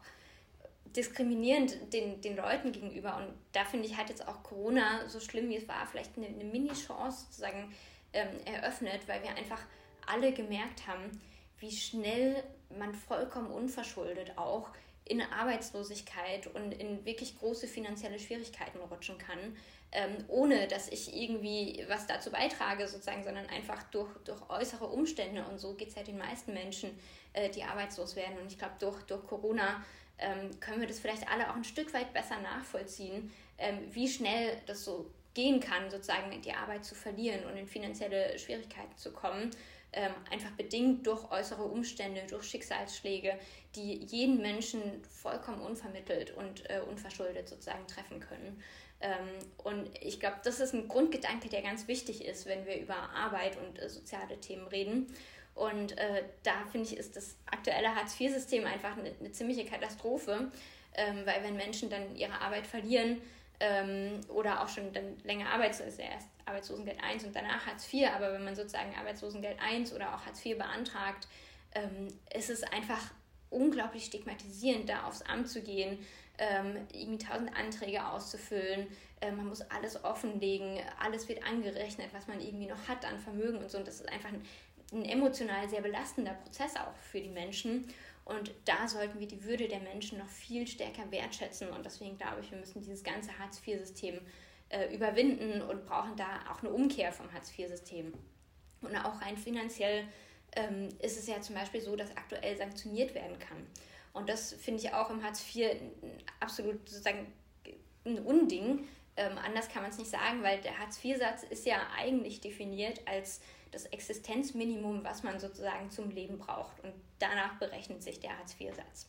B: diskriminierend den, den Leuten gegenüber. Und da finde ich, hat jetzt auch Corona, so schlimm wie es war, vielleicht eine, eine Mini-Chance sozusagen ähm, eröffnet, weil wir einfach alle gemerkt haben, wie schnell man vollkommen unverschuldet auch in Arbeitslosigkeit und in wirklich große finanzielle Schwierigkeiten rutschen kann, ähm, ohne dass ich irgendwie was dazu beitrage, sozusagen, sondern einfach durch, durch äußere Umstände. Und so geht es ja den meisten Menschen, äh, die arbeitslos werden. Und ich glaube, durch, durch Corona ähm, können wir das vielleicht alle auch ein Stück weit besser nachvollziehen, ähm, wie schnell das so gehen kann, sozusagen die Arbeit zu verlieren und in finanzielle Schwierigkeiten zu kommen. Ähm, einfach bedingt durch äußere Umstände, durch Schicksalsschläge, die jeden Menschen vollkommen unvermittelt und äh, unverschuldet sozusagen treffen können. Ähm, und ich glaube, das ist ein Grundgedanke, der ganz wichtig ist, wenn wir über Arbeit und äh, soziale Themen reden. Und äh, da finde ich, ist das aktuelle Hartz-IV-System einfach eine, eine, ziemliche Katastrophe, ähm, weil wenn Menschen dann ihre Arbeit verlieren ähm, oder auch schon dann länger arbeitslos, also erst Arbeitslosengeld 1 und danach Hartz IV, aber wenn man sozusagen Arbeitslosengeld 1 oder auch Hartz IV beantragt, ähm, ist es einfach unglaublich stigmatisierend, da aufs Amt zu gehen, ähm, irgendwie tausend Anträge auszufüllen. Ähm, man muss alles offenlegen, alles wird angerechnet, was man irgendwie noch hat an Vermögen und so. Und das ist einfach ein, ein emotional sehr belastender Prozess auch für die Menschen. Und da sollten wir die Würde der Menschen noch viel stärker wertschätzen. Und deswegen glaube ich, wir müssen dieses ganze Hartz-IV-System äh, überwinden und brauchen da auch eine Umkehr vom Hartz-IV-System. Und auch rein finanziell ähm, ist es ja zum Beispiel so, dass aktuell sanktioniert werden kann. Und das finde ich auch im Hartz IV absolut sozusagen ein Unding. Ähm, anders kann man es nicht sagen, weil der Hartz-IV-Satz ist ja eigentlich definiert als das Existenzminimum, was man sozusagen zum Leben braucht. Und danach berechnet sich der Hartz-IV-Satz.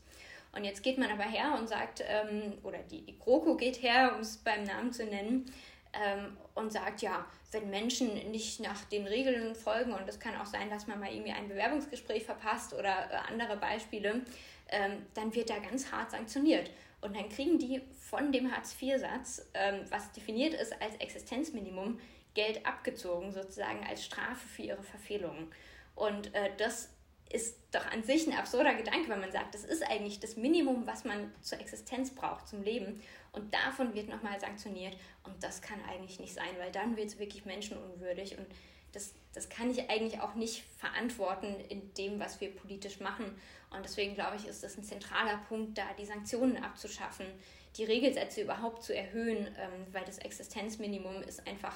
B: Und jetzt geht man aber her und sagt, ähm, oder die, die GroKo geht her, um es beim Namen zu nennen, ähm, und sagt, ja, wenn Menschen nicht nach den Regeln folgen, und es kann auch sein, dass man mal irgendwie ein Bewerbungsgespräch verpasst oder äh, andere Beispiele, ähm, dann wird da ganz hart sanktioniert. Und dann kriegen die von dem Hartz-IV-Satz, ähm, was definiert ist als Existenzminimum, Geld abgezogen, sozusagen als Strafe für ihre Verfehlungen. Und äh, das ist doch an sich ein absurder Gedanke, wenn man sagt, das ist eigentlich das Minimum, was man zur Existenz braucht, zum Leben. Und davon wird nochmal sanktioniert. Und das kann eigentlich nicht sein, weil dann wird es wirklich menschenunwürdig. Und das, das kann ich eigentlich auch nicht verantworten in dem, was wir politisch machen. Und deswegen glaube ich, ist das ein zentraler Punkt, da die Sanktionen abzuschaffen, die Regelsätze überhaupt zu erhöhen, ähm, weil das Existenzminimum ist einfach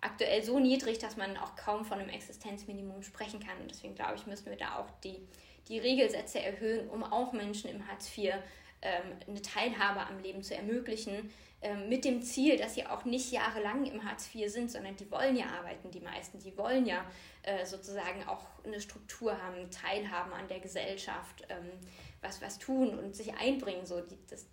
B: aktuell so niedrig, dass man auch kaum von einem Existenzminimum sprechen kann. Und deswegen glaube ich, müssen wir da auch die, die Regelsätze erhöhen, um auch Menschen im Hartz IV ähm, eine Teilhabe am Leben zu ermöglichen, ähm, mit dem Ziel, dass sie auch nicht jahrelang im Hartz IV sind, sondern die wollen ja arbeiten, die meisten, die wollen ja äh, sozusagen auch eine Struktur haben, teilhaben an der Gesellschaft, ähm, was, was tun und sich einbringen. So, die, das,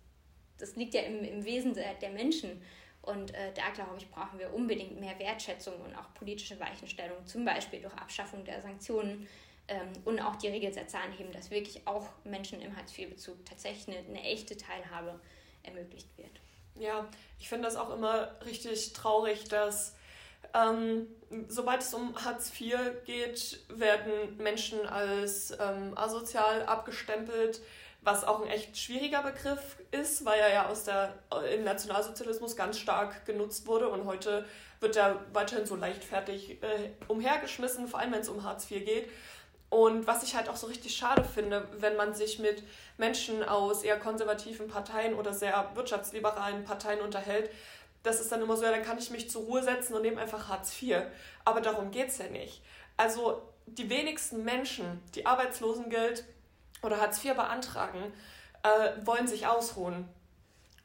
B: das liegt ja im, im Wesen der, der Menschen. Und äh, da, glaube ich, brauchen wir unbedingt mehr Wertschätzung und auch politische Weichenstellung, zum Beispiel durch Abschaffung der Sanktionen ähm, und auch die Regelsätze anheben, dass wirklich auch Menschen im Hartz-IV-Bezug tatsächlich eine, eine echte Teilhabe ermöglicht wird.
A: Ja, ich finde das auch immer richtig traurig, dass ähm, sobald es um Hartz IV geht, werden Menschen als ähm, asozial abgestempelt, was auch ein echt schwieriger Begriff ist, weil er ja aus der, im Nationalsozialismus ganz stark genutzt wurde und heute wird er weiterhin so leichtfertig äh, umhergeschmissen, vor allem wenn es um Hartz IV geht. Und was ich halt auch so richtig schade finde, wenn man sich mit Menschen aus eher konservativen Parteien oder sehr wirtschaftsliberalen Parteien unterhält, das ist dann immer so, ja, dann kann ich mich zur Ruhe setzen und nehme einfach Hartz IV. Aber darum geht es ja nicht. Also die wenigsten Menschen, die Arbeitslosengeld oder Hartz IV beantragen, äh, wollen sich ausruhen.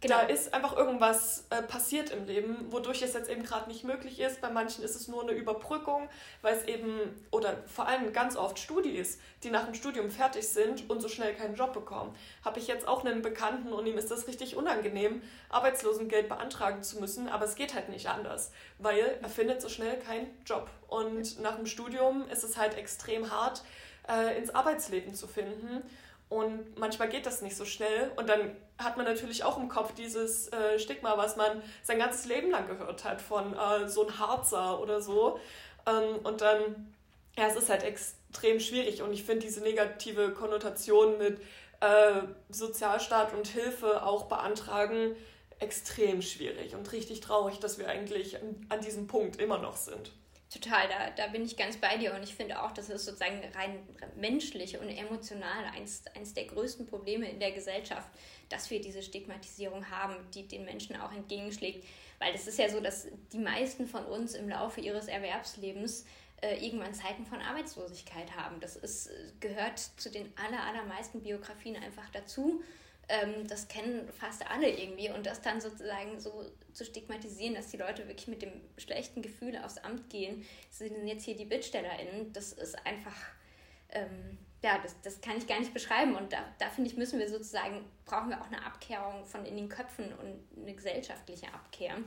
A: Genau. Da ist einfach irgendwas äh, passiert im Leben, wodurch es jetzt eben gerade nicht möglich ist. Bei manchen ist es nur eine Überbrückung, weil es eben, oder vor allem ganz oft Studis, die nach dem Studium fertig sind und so schnell keinen Job bekommen. Habe ich jetzt auch einen Bekannten und ihm ist das richtig unangenehm, Arbeitslosengeld beantragen zu müssen, aber es geht halt nicht anders, weil er findet so schnell keinen Job. Und nach dem Studium ist es halt extrem hart, äh, ins Arbeitsleben zu finden. Und manchmal geht das nicht so schnell. Und dann hat man natürlich auch im Kopf dieses äh, Stigma, was man sein ganzes Leben lang gehört hat von äh, so ein Harzer oder so. Ähm, und dann, ja, es ist halt extrem schwierig. Und ich finde diese negative Konnotation mit äh, Sozialstaat und Hilfe auch beantragen extrem schwierig und richtig traurig, dass wir eigentlich an, an diesem Punkt immer noch sind.
B: Total, da, da bin ich ganz bei dir und ich finde auch, das ist sozusagen rein menschlich und emotional eins, eins der größten Probleme in der Gesellschaft, dass wir diese Stigmatisierung haben, die den Menschen auch entgegenschlägt. Weil es ist ja so, dass die meisten von uns im Laufe ihres Erwerbslebens äh, irgendwann Zeiten von Arbeitslosigkeit haben. Das ist, gehört zu den aller, allermeisten Biografien einfach dazu. Ähm, das kennen fast alle irgendwie und das dann sozusagen so zu stigmatisieren, dass die Leute wirklich mit dem schlechten Gefühl aufs Amt gehen, sind jetzt hier die BittstellerInnen, das ist einfach, ähm, ja, das, das kann ich gar nicht beschreiben. Und da, da finde ich, müssen wir sozusagen, brauchen wir auch eine Abkehrung von in den Köpfen und eine gesellschaftliche Abkehr.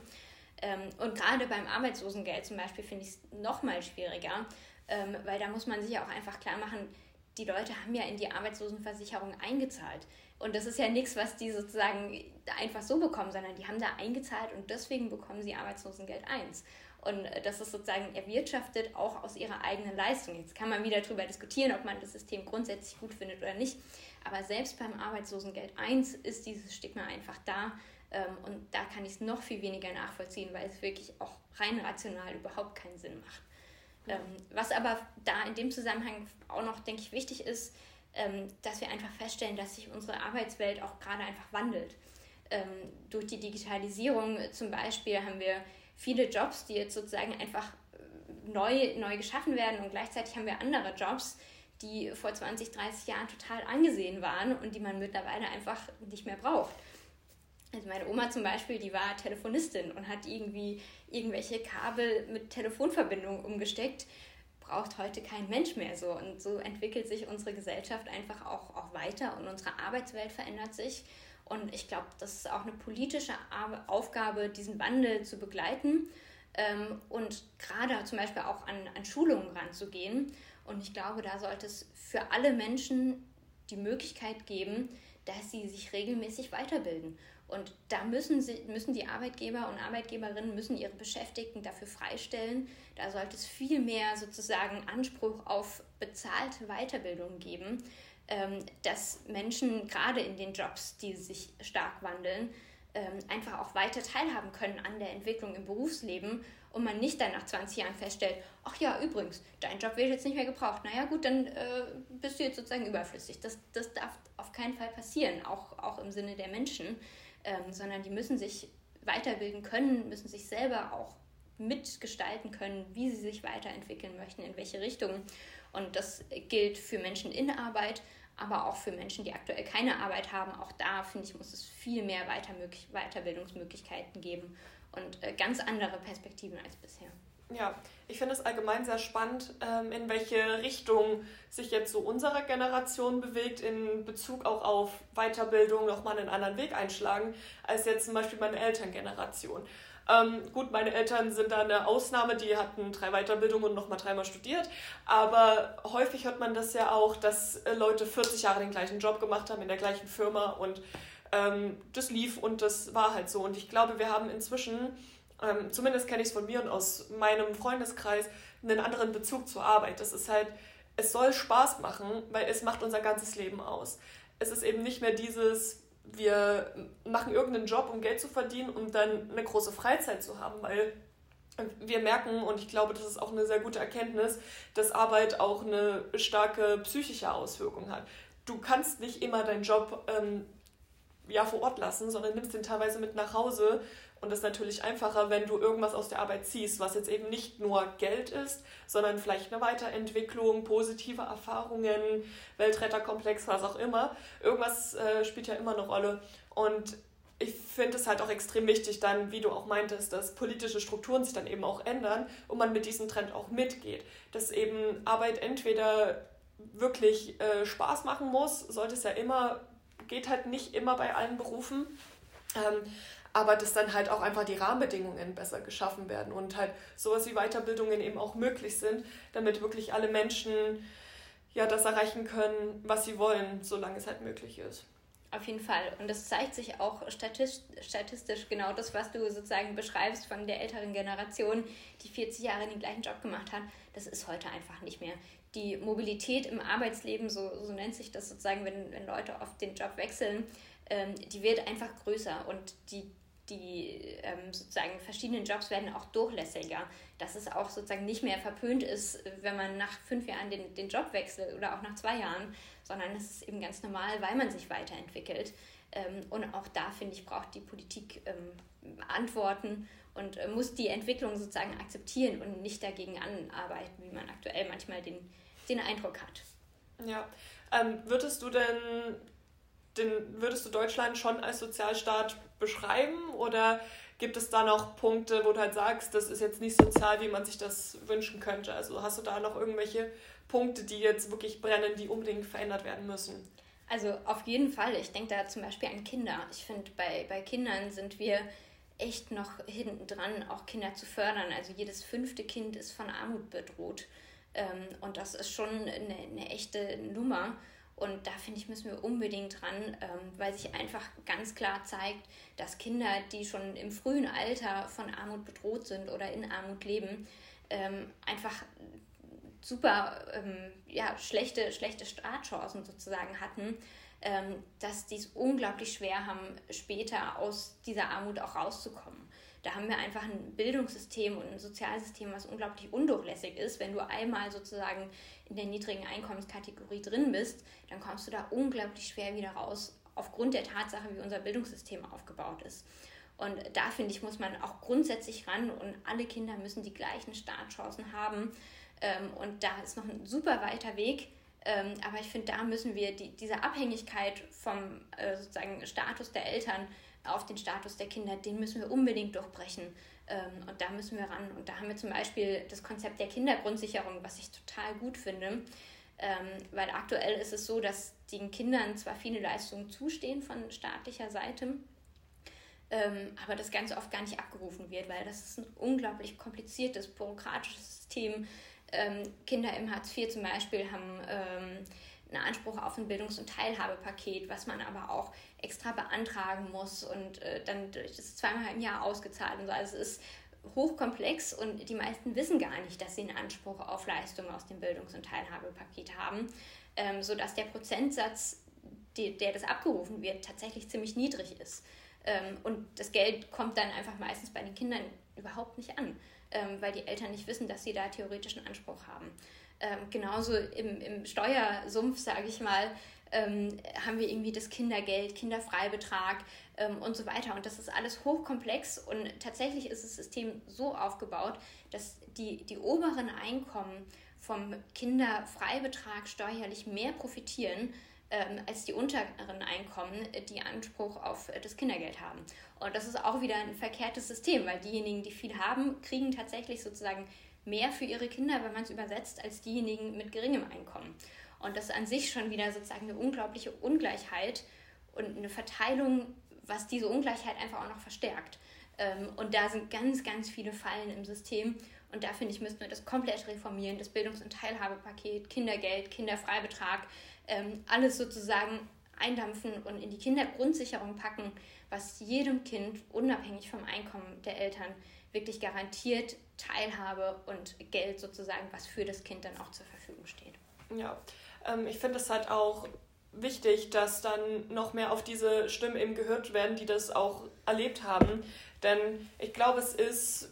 B: Ähm, und gerade beim Arbeitslosengeld zum Beispiel finde ich es noch mal schwieriger, ähm, weil da muss man sich ja auch einfach klar machen, die Leute haben ja in die Arbeitslosenversicherung eingezahlt. Und das ist ja nichts, was die sozusagen einfach so bekommen, sondern die haben da eingezahlt und deswegen bekommen sie Arbeitslosengeld 1. Und äh, das ist sozusagen erwirtschaftet auch aus ihrer eigenen Leistung. Jetzt kann man wieder darüber diskutieren, ob man das System grundsätzlich gut findet oder nicht. Aber selbst beim Arbeitslosengeld 1 ist dieses Stigma einfach da. Ähm, und da kann ich es noch viel weniger nachvollziehen, weil es wirklich auch rein rational überhaupt keinen Sinn macht. Ähm, was aber da in dem Zusammenhang auch noch, denke ich, wichtig ist, dass wir einfach feststellen, dass sich unsere Arbeitswelt auch gerade einfach wandelt. durch die Digitalisierung zum Beispiel haben wir viele Jobs, die jetzt sozusagen einfach äh, neu, neu geschaffen werden und gleichzeitig haben wir andere Jobs, die vor 20, 30 Jahren total angesehen waren und die man mittlerweile einfach nicht mehr braucht. Also meine Oma zum Beispiel, die war Telefonistin und hat irgendwie irgendwelche Kabel mit Telefonverbindungen umgesteckt. Braucht heute kein Mensch mehr so. Und so entwickelt sich unsere Gesellschaft einfach auch, auch weiter und unsere Arbeitswelt verändert sich. Und ich glaube, das ist auch eine politische Aufgabe, diesen Wandel zu begleiten ähm, und gerade zum Beispiel auch an, an Schulungen ranzugehen. Und ich glaube, da sollte es für alle Menschen die Möglichkeit geben, dass sie sich regelmäßig weiterbilden. Und da müssen, sie, müssen die Arbeitgeber und Arbeitgeberinnen müssen ihre Beschäftigten dafür freistellen. Da sollte es viel mehr sozusagen Anspruch auf bezahlte Weiterbildung geben, ähm, dass Menschen gerade in den Jobs, die sich stark wandeln, ähm, einfach auch weiter teilhaben können an der Entwicklung im Berufsleben und man nicht dann nach 20 Jahren feststellt, ach ja, übrigens, dein Job wird jetzt nicht mehr gebraucht. Naja gut, dann äh, bist du jetzt sozusagen überflüssig. Das, das darf auf keinen Fall passieren, auch, auch im Sinne der Menschen, ähm, sondern die müssen sich weiterbilden können, müssen sich selber auch mitgestalten können, wie sie sich weiterentwickeln möchten, in welche Richtung. Und das gilt für Menschen in Arbeit, aber auch für Menschen, die aktuell keine Arbeit haben. Auch da, finde ich, muss es viel mehr Weiterbildungsmöglichkeiten geben und äh, ganz andere Perspektiven als bisher.
A: Ja, ich finde es allgemein sehr spannend, ähm, in welche Richtung sich jetzt so unsere Generation bewegt, in Bezug auch auf Weiterbildung nochmal einen anderen Weg einschlagen, als jetzt zum Beispiel meine Elterngeneration. Ähm, gut, meine Eltern sind da eine Ausnahme, die hatten drei Weiterbildungen und nochmal dreimal studiert. Aber häufig hört man das ja auch, dass äh, Leute 40 Jahre den gleichen Job gemacht haben in der gleichen Firma und ähm, das lief und das war halt so. Und ich glaube, wir haben inzwischen, ähm, zumindest kenne ich es von mir und aus meinem Freundeskreis, einen anderen Bezug zur Arbeit. Das ist halt, es soll Spaß machen, weil es macht unser ganzes Leben aus. Es ist eben nicht mehr dieses, wir machen irgendeinen Job, um Geld zu verdienen, um dann eine große Freizeit zu haben, weil wir merken, und ich glaube, das ist auch eine sehr gute Erkenntnis, dass Arbeit auch eine starke psychische Auswirkung hat. Du kannst nicht immer deinen Job ähm, ja, vor Ort lassen, sondern nimmst den teilweise mit nach Hause und das ist natürlich einfacher, wenn du irgendwas aus der Arbeit ziehst, was jetzt eben nicht nur Geld ist, sondern vielleicht eine Weiterentwicklung, positive Erfahrungen, Weltretterkomplex, was auch immer. Irgendwas äh, spielt ja immer eine Rolle. Und ich finde es halt auch extrem wichtig, dann, wie du auch meintest, dass politische Strukturen sich dann eben auch ändern und man mit diesem Trend auch mitgeht. Dass eben Arbeit entweder wirklich äh, Spaß machen muss, sollte es ja immer, geht halt nicht immer bei allen Berufen. Ähm, aber dass dann halt auch einfach die Rahmenbedingungen besser geschaffen werden und halt sowas wie Weiterbildungen eben auch möglich sind, damit wirklich alle Menschen ja das erreichen können, was sie wollen, solange es halt möglich ist.
B: Auf jeden Fall. Und das zeigt sich auch statistisch genau das, was du sozusagen beschreibst von der älteren Generation, die 40 Jahre den gleichen Job gemacht hat. Das ist heute einfach nicht mehr. Die Mobilität im Arbeitsleben, so, so nennt sich das sozusagen, wenn, wenn Leute oft den Job wechseln, ähm, die wird einfach größer und die die ähm, sozusagen verschiedenen Jobs werden auch durchlässiger, dass es auch sozusagen nicht mehr verpönt ist, wenn man nach fünf Jahren den, den Job wechselt oder auch nach zwei Jahren, sondern es ist eben ganz normal, weil man sich weiterentwickelt. Ähm, und auch da, finde ich, braucht die Politik ähm, Antworten und äh, muss die Entwicklung sozusagen akzeptieren und nicht dagegen anarbeiten, wie man aktuell manchmal den, den Eindruck hat.
A: Ja, ähm, würdest du denn den, würdest du Deutschland schon als Sozialstaat beschreiben oder gibt es da noch Punkte, wo du halt sagst, das ist jetzt nicht sozial, wie man sich das wünschen könnte? Also hast du da noch irgendwelche Punkte, die jetzt wirklich brennen, die unbedingt verändert werden müssen?
B: Also auf jeden Fall. Ich denke da zum Beispiel an Kinder. Ich finde, bei, bei Kindern sind wir echt noch hinten dran, auch Kinder zu fördern. Also jedes fünfte Kind ist von Armut bedroht. Ähm, und das ist schon eine, eine echte Nummer. Und da finde ich, müssen wir unbedingt dran, ähm, weil sich einfach ganz klar zeigt, dass Kinder, die schon im frühen Alter von Armut bedroht sind oder in Armut leben, ähm, einfach super ähm, ja, schlechte, schlechte Startchancen sozusagen hatten, dass die es unglaublich schwer haben, später aus dieser Armut auch rauszukommen. Da haben wir einfach ein Bildungssystem und ein Sozialsystem, was unglaublich undurchlässig ist. Wenn du einmal sozusagen in der niedrigen Einkommenskategorie drin bist, dann kommst du da unglaublich schwer wieder raus, aufgrund der Tatsache, wie unser Bildungssystem aufgebaut ist. Und da finde ich, muss man auch grundsätzlich ran und alle Kinder müssen die gleichen Startchancen haben. Ähm, und da ist noch ein super weiter Weg. Ähm, aber ich finde, da müssen wir die, diese Abhängigkeit vom äh, sozusagen Status der Eltern auf den Status der Kinder, den müssen wir unbedingt durchbrechen. Ähm, und da müssen wir ran. Und da haben wir zum Beispiel das Konzept der Kindergrundsicherung, was ich total gut finde. Ähm, weil aktuell ist es so, dass den Kindern zwar viele Leistungen zustehen von staatlicher Seite, ähm, aber das ganz oft gar nicht abgerufen wird, weil das ist ein unglaublich kompliziertes, bürokratisches System. Kinder im Hartz IV zum Beispiel haben einen Anspruch auf ein Bildungs- und Teilhabepaket, was man aber auch extra beantragen muss und äh, dann ist zweimal im Jahr ausgezahlt und so. Also es ist hochkomplex und die meisten wissen gar nicht, dass sie einen Anspruch auf Leistungen aus dem Bildungs- und Teilhabepaket haben, ähm, sodass der Prozentsatz, die, der das abgerufen wird, tatsächlich ziemlich niedrig ist. Ähm, und das Geld kommt dann einfach meistens bei den Kindern überhaupt nicht an, ähm, weil die Eltern nicht wissen, dass sie da theoretischen Anspruch haben. Ähm, genauso im, im Steuersumpf, sage ich mal, ähm, haben wir irgendwie das Kindergeld, Kinderfreibetrag ähm, und so weiter. Und das ist alles hochkomplex und tatsächlich ist das System so aufgebaut, dass die, die oberen Einkommen vom Kinderfreibetrag steuerlich mehr profitieren ähm, als die unteren Einkommen, die Anspruch auf das Kindergeld haben. Und das ist auch wieder ein verkehrtes System, weil diejenigen, die viel haben, kriegen tatsächlich sozusagen mehr für ihre Kinder, wenn man es übersetzt, als diejenigen mit geringem Einkommen. Und das ist an sich schon wieder sozusagen eine unglaubliche Ungleichheit und eine Verteilung, was diese Ungleichheit einfach auch noch verstärkt. Ähm, und da sind ganz, ganz viele Fallen im System. Und da finde ich, müssten wir das komplett reformieren. Das Bildungs- und Teilhabepaket, Kindergeld, Kinderfreibetrag, ähm, alles sozusagen eindampfen und in die Kindergrundsicherung packen, was jedem Kind, unabhängig vom Einkommen der Eltern, wirklich garantiert Teilhabe und Geld sozusagen, was für das Kind dann auch zur Verfügung steht.
A: Ja, ähm, ich finde es halt auch wichtig, dass dann noch mehr auf diese Stimmen eben gehört werden, die das auch erlebt haben. Denn ich glaube, es ist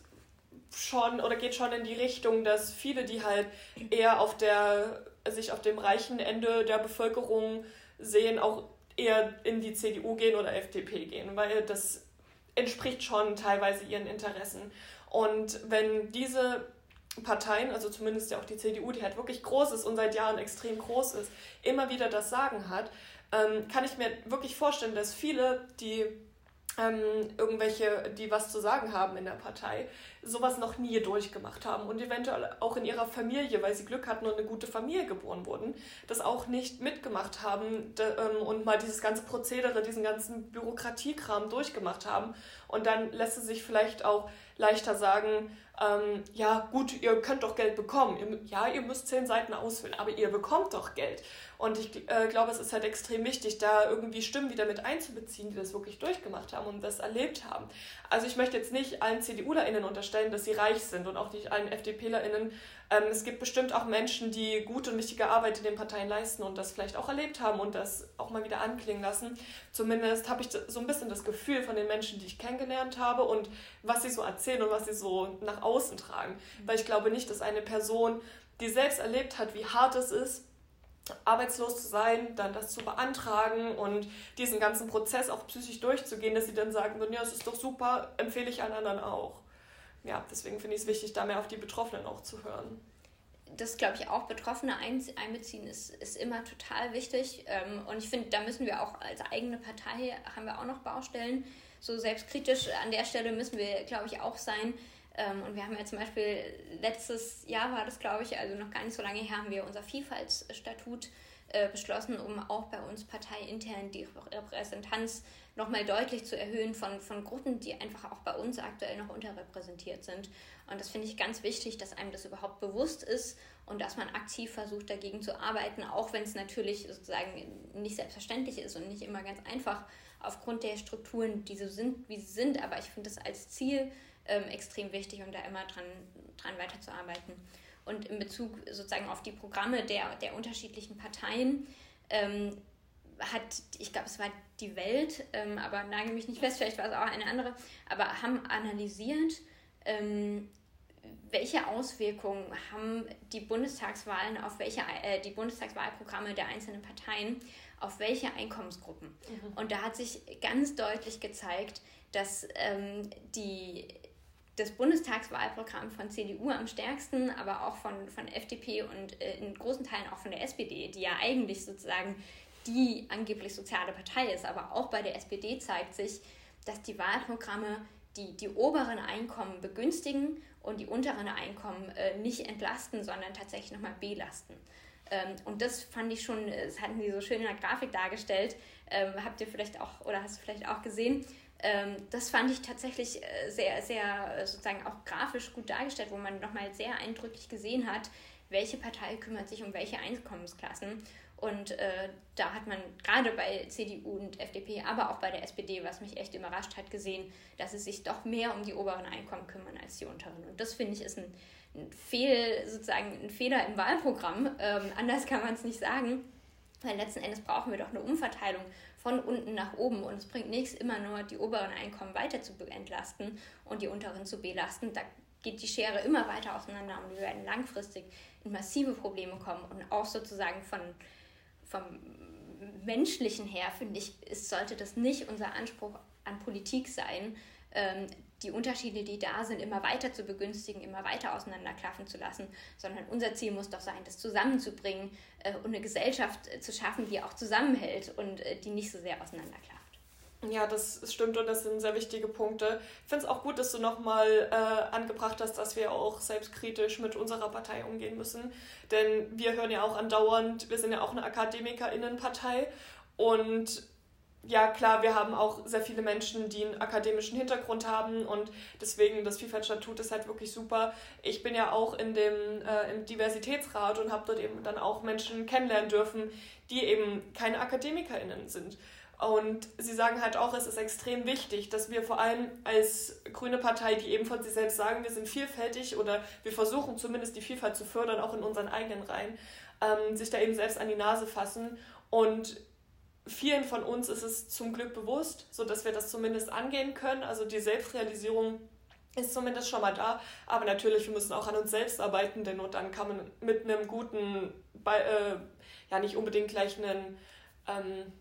A: schon oder geht schon in die Richtung, dass viele, die halt eher auf der, sich auf dem reichen Ende der Bevölkerung sehen, auch eher in die CDU gehen oder FDP gehen, weil das entspricht schon teilweise ihren Interessen. Und wenn diese Parteien, also zumindest ja auch die CDU, die halt wirklich groß ist und seit Jahren extrem groß ist, immer wieder das Sagen hat, ähm, kann ich mir wirklich vorstellen, dass viele, die ähm, irgendwelche, die was zu sagen haben in der Partei, sowas noch nie durchgemacht haben und eventuell auch in ihrer Familie, weil sie Glück hatten und eine gute Familie geboren wurden, das auch nicht mitgemacht haben ähm, und mal dieses ganze Prozedere, diesen ganzen Bürokratiekram durchgemacht haben. Und dann lässt es sich vielleicht auch leichter sagen, ähm, ja gut, ihr könnt doch Geld bekommen. Ihr, ja, ihr müsst zehn Seiten ausfüllen, aber ihr bekommt doch Geld. Und ich äh, glaube, es ist halt extrem wichtig, da irgendwie Stimmen wieder mit einzubeziehen, die das wirklich durchgemacht haben und das erlebt haben. Also ich möchte jetzt nicht allen CDUlerInnen unterstellen, dass sie reich sind und auch nicht allen FDPlerInnen. Ähm, es gibt bestimmt auch Menschen, die gute und wichtige Arbeit in den Parteien leisten und das vielleicht auch erlebt haben und das auch mal wieder anklingen lassen. Zumindest habe ich so ein bisschen das Gefühl von den Menschen, die ich kennengelernt habe und was sie so erzählen und was sie so nach außen tragen. Mhm. Weil ich glaube nicht, dass eine Person, die selbst erlebt hat, wie hart es ist, arbeitslos zu sein, dann das zu beantragen und diesen ganzen Prozess auch psychisch durchzugehen, dass sie dann sagen ja, es ist doch super, empfehle ich allen anderen auch. Ja, deswegen finde ich es wichtig, da mehr auf die Betroffenen auch zu hören.
B: Das glaube ich auch, Betroffene einbeziehen ist, ist immer total wichtig. Ähm, und ich finde, da müssen wir auch als eigene Partei, haben wir auch noch Baustellen. so selbstkritisch an der Stelle müssen wir, glaube ich, auch sein. Ähm, und wir haben ja zum Beispiel letztes Jahr war das, glaube ich, also noch gar nicht so lange her, haben wir unser Vielfaltsstatut äh, beschlossen, um auch bei uns parteiintern die Repräsentanz nochmal deutlich zu erhöhen von, von Gruppen, die einfach auch bei uns aktuell noch unterrepräsentiert sind. Und das finde ich ganz wichtig, dass einem das überhaupt bewusst ist und dass man aktiv versucht, dagegen zu arbeiten, auch wenn es natürlich sozusagen nicht selbstverständlich ist und nicht immer ganz einfach aufgrund der Strukturen, die so sind, wie sie sind. Aber ich finde das als Ziel ähm, extrem wichtig und da immer dran, dran weiterzuarbeiten. Und in Bezug sozusagen auf die Programme der, der unterschiedlichen Parteien ähm, hat, ich glaube, es war die Welt, ähm, aber nagel mich nicht fest, vielleicht war es auch eine andere, aber haben analysiert, ähm, welche Auswirkungen haben die Bundestagswahlen auf welche äh, die Bundestagswahlprogramme der einzelnen Parteien auf welche Einkommensgruppen? Mhm. Und da hat sich ganz deutlich gezeigt, dass ähm, die das Bundestagswahlprogramm von CDU am stärksten, aber auch von, von FDP und äh, in großen Teilen auch von der SPD, die ja eigentlich sozusagen die angeblich soziale Partei ist. Aber auch bei der SPD zeigt sich, dass die Wahlprogramme die, die oberen Einkommen begünstigen und die unteren Einkommen äh, nicht entlasten, sondern tatsächlich nochmal belasten. Ähm, und das fand ich schon, das hatten sie so schön in der Grafik dargestellt, ähm, habt ihr vielleicht auch oder hast du vielleicht auch gesehen. Ähm, das fand ich tatsächlich äh, sehr, sehr äh, sozusagen auch grafisch gut dargestellt, wo man nochmal sehr eindrücklich gesehen hat, welche Partei kümmert sich um welche Einkommensklassen. Und äh, da hat man gerade bei CDU und FDP, aber auch bei der SPD, was mich echt überrascht hat, gesehen, dass es sich doch mehr um die oberen Einkommen kümmern als die unteren. Und das finde ich ist ein, ein, Fehl, sozusagen ein Fehler im Wahlprogramm. Ähm, anders kann man es nicht sagen. Weil letzten Endes brauchen wir doch eine Umverteilung von unten nach oben und es bringt nichts, immer nur die oberen Einkommen weiter zu entlasten und die unteren zu belasten. Da geht die Schere immer weiter auseinander und wir werden langfristig in massive Probleme kommen und auch sozusagen von, vom menschlichen her, finde ich, ist, sollte das nicht unser Anspruch an Politik sein, ähm, die Unterschiede, die da sind, immer weiter zu begünstigen, immer weiter auseinanderklaffen zu lassen, sondern unser Ziel muss doch sein, das zusammenzubringen äh, und eine Gesellschaft äh, zu schaffen, die auch zusammenhält und äh, die nicht so sehr auseinanderklafft.
A: Ja, das stimmt und das sind sehr wichtige Punkte. Ich finde es auch gut, dass du nochmal äh, angebracht hast, dass wir auch selbstkritisch mit unserer Partei umgehen müssen. Denn wir hören ja auch andauernd, wir sind ja auch eine AkademikerInnenpartei und ja, klar, wir haben auch sehr viele Menschen, die einen akademischen Hintergrund haben und deswegen das FIFA-Statut ist halt wirklich super. Ich bin ja auch in dem äh, im Diversitätsrat und habe dort eben dann auch Menschen kennenlernen dürfen, die eben keine AkademikerInnen sind. Und sie sagen halt auch, es ist extrem wichtig, dass wir vor allem als grüne Partei, die eben von sich selbst sagen, wir sind vielfältig oder wir versuchen zumindest die Vielfalt zu fördern, auch in unseren eigenen Reihen, ähm, sich da eben selbst an die Nase fassen und vielen von uns ist es zum Glück bewusst, sodass wir das zumindest angehen können. Also die Selbstrealisierung ist zumindest schon mal da. Aber natürlich, wir müssen auch an uns selbst arbeiten, denn nur dann kann man mit einem guten, äh, ja nicht unbedingt gleich einen, ähm,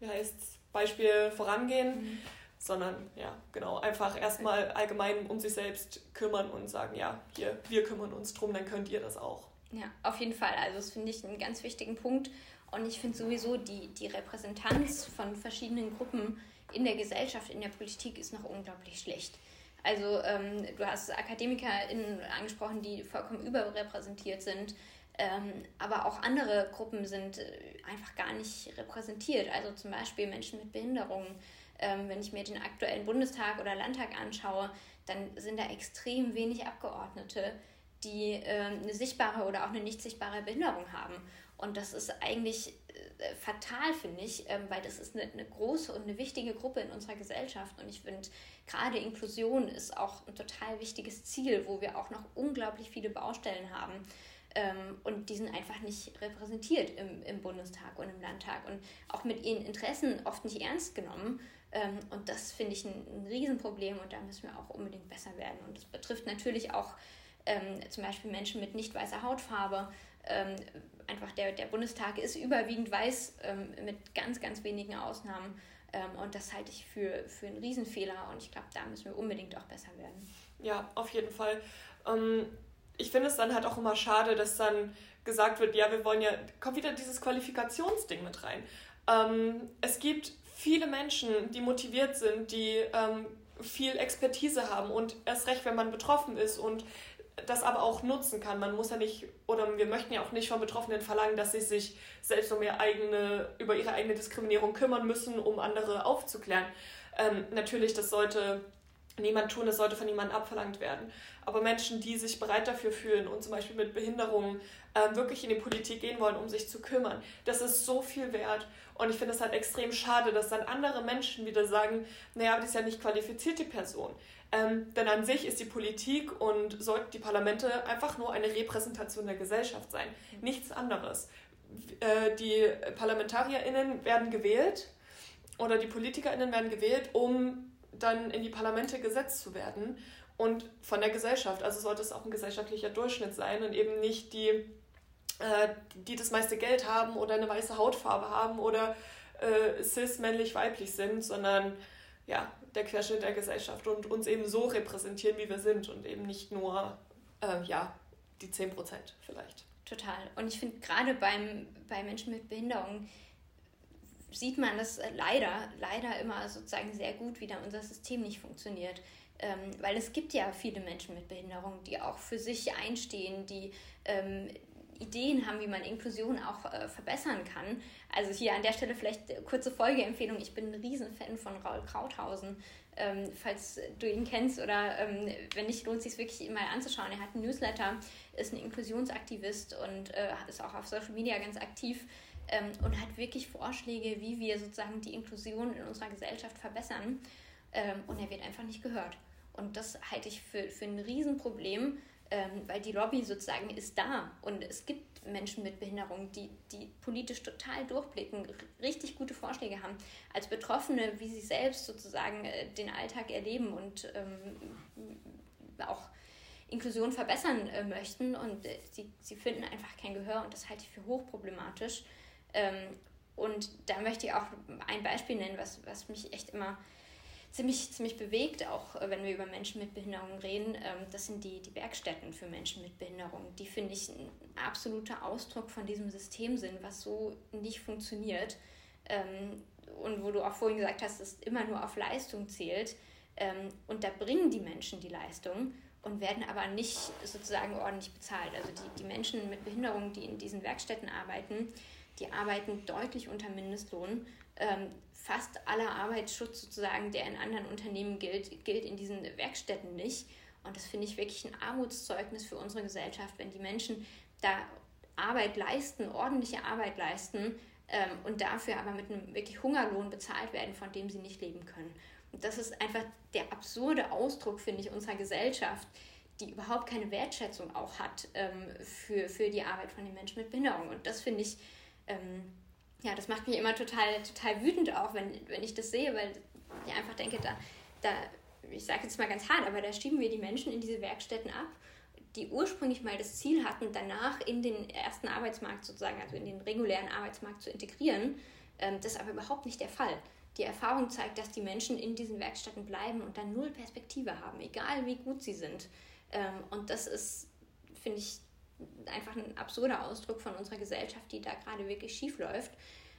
A: wie heißt Beispiel vorangehen, mhm. sondern ja, genau, einfach erstmal allgemein um sich selbst kümmern und sagen, ja, hier, wir kümmern uns drum, dann könnt ihr das auch.
B: Ja, auf jeden Fall. Also das finde ich einen ganz wichtigen Punkt. Und ich finde sowieso, die, die Repräsentanz von verschiedenen Gruppen in der Gesellschaft, in der Politik ist noch unglaublich schlecht. Also ähm, du hast AkademikerInnen angesprochen, die vollkommen überrepräsentiert sind, aber auch andere Gruppen sind äh, einfach gar nicht repräsentiert. Also zum Beispiel Menschen mit Behinderungen. Ähm, wenn ich mir den aktuellen Bundestag oder Landtag anschaue, dann sind da extrem wenig Abgeordnete, die äh, eine sichtbare oder auch eine nicht sichtbare Behinderung haben. Und das ist eigentlich äh, fatal, finde ich, ähm, weil das ist eine, eine, große und eine wichtige Gruppe in unserer Gesellschaft. Und ich finde, gerade Inklusion ist auch ein total wichtiges Ziel, wo wir auch noch unglaublich viele Baustellen haben. Ähm, und die sind einfach nicht repräsentiert im, im Bundestag und im Landtag und auch mit ihren Interessen oft nicht ernst genommen. Ähm, und das finde ich ein, ein Riesenproblem und da müssen wir auch unbedingt besser werden. Und das betrifft natürlich auch ähm, zum Beispiel Menschen mit nicht weißer Hautfarbe ähm, einfach der, der Bundestag ist überwiegend weiß, ähm, mit ganz, ganz wenigen Ausnahmen. Ähm, und das halte ich für, für einen Riesenfehler und ich glaube, da müssen wir unbedingt auch besser werden.
A: Ja, auf jeden Fall. Ich finde es dann halt auch immer schade, dass dann gesagt wird, ja, wir wollen ja, kommt wieder dieses Qualifikationsding mit rein. Ähm, es gibt viele Menschen, die motiviert sind, die ähm, viel Expertise haben und erst recht, wenn man betroffen ist und das aber auch nutzen kann. Man muss ja nicht, oder wir möchten ja auch nicht von Betroffenen verlangen, dass sie sich selbst um ihre eigene, über ihre eigene Diskriminierung kümmern müssen, um andere aufzuklären. Ähm, natürlich, das sollte niemand tun, das sollte von niemandem abverlangt werden. Aber Menschen, die sich bereit dafür fühlen und zum Beispiel mit Behinderungen äh, wirklich in die Politik gehen wollen, um sich zu kümmern, das ist so viel wert. Und ich finde es halt extrem schade, dass dann andere Menschen wieder sagen, naja, aber das ist ja nicht qualifiziert, die Person. Ähm, denn an sich ist die Politik und sollten die Parlamente einfach nur eine Repräsentation der Gesellschaft sein. Nichts anderes. Äh, die ParlamentarierInnen werden gewählt oder die PolitikerInnen werden gewählt, um dann in die Parlamente gesetzt zu werden und von der Gesellschaft. Also sollte es auch ein gesellschaftlicher Durchschnitt sein und eben nicht die, äh, die das meiste Geld haben oder eine weiße Hautfarbe haben oder äh, cis männlich-weiblich sind, sondern ja, der Querschnitt der Gesellschaft und uns eben so repräsentieren, wie wir sind und eben nicht nur äh, ja, die 10 Prozent vielleicht.
B: Total. Und ich finde gerade bei Menschen mit Behinderung sieht man das leider, leider immer sozusagen sehr gut, wie da unser System nicht funktioniert. Ähm, weil es gibt ja viele Menschen mit Behinderung, die auch für sich einstehen, die ähm, Ideen haben, wie man Inklusion auch äh, verbessern kann. Also hier an der Stelle vielleicht kurze Folgeempfehlung. Ich bin ein Riesenfan von Raul Krauthausen. Ähm, falls du ihn kennst oder ähm, wenn nicht, lohnt es sich wirklich mal anzuschauen. Er hat einen Newsletter, ist ein Inklusionsaktivist und äh, ist auch auf Social Media ganz aktiv ähm, und hat wirklich Vorschläge, wie wir sozusagen die Inklusion in unserer Gesellschaft verbessern. Ähm, und er wird einfach nicht gehört. Und das halte ich für, für ein Riesenproblem ähm, weil die Lobby sozusagen ist da und es gibt Menschen mit Behinderung, die, die politisch total durchblicken, richtig gute Vorschläge haben, als Betroffene, wie sie selbst sozusagen äh, den Alltag erleben und ähm, auch Inklusion verbessern äh, möchten und äh, sie, sie finden einfach kein Gehör und das halte ich für hochproblematisch. Ähm, und da möchte ich auch ein Beispiel nennen, was, was mich echt immer ziemlich, ziemlich bewegt, auch äh, wenn wir über Menschen mit Behinderung reden. Ähm, das sind die, die Werkstätten für Menschen mit Behinderung. Die finde ich ein absoluter Ausdruck von diesem System sind, was so nicht funktioniert. Ähm, und wo du auch vorhin gesagt hast, dass es immer nur auf Leistung zählt. Und da bringen die Menschen die Leistung und werden aber nicht sozusagen ordentlich bezahlt. Also die, die Menschen mit Behinderung, die in diesen Werkstätten arbeiten, die arbeiten deutlich unter Mindestlohn ähm, fast aller Arbeitsschutz sozusagen, der in anderen Unternehmen gilt, gilt in diesen Werkstätten nicht. Und das finde ich wirklich ein Armutszeugnis für unsere Gesellschaft, wenn die Menschen da Arbeit leisten, ordentliche Arbeit leisten ähm, und dafür aber mit einem wirklich Hungerlohn bezahlt werden, von dem sie nicht leben können. Und das ist einfach der absurde Ausdruck, finde ich, unserer Gesellschaft, die überhaupt keine Wertschätzung auch hat ähm, für, für die Arbeit von den Menschen mit Behinderung. Und das finde ich ähm, ja, das macht mich immer total, total wütend auch, wenn, wenn ich das sehe, weil ich einfach denke, da, da ich sage jetzt mal ganz hart, aber da schieben wir die Menschen in diese Werkstätten ab, die ursprünglich mal das Ziel hatten, danach in den ersten Arbeitsmarkt sozusagen, also in den regulären Arbeitsmarkt zu integrieren. Ähm, das ist aber überhaupt nicht der Fall. Die Erfahrung zeigt, dass die Menschen in diesen Werkstätten bleiben und dann null Perspektive haben, egal wie gut sie sind. Ähm, und das ist, finde ich, einfach ein absurder Ausdruck von unserer Gesellschaft, die da gerade wirklich schief läuft.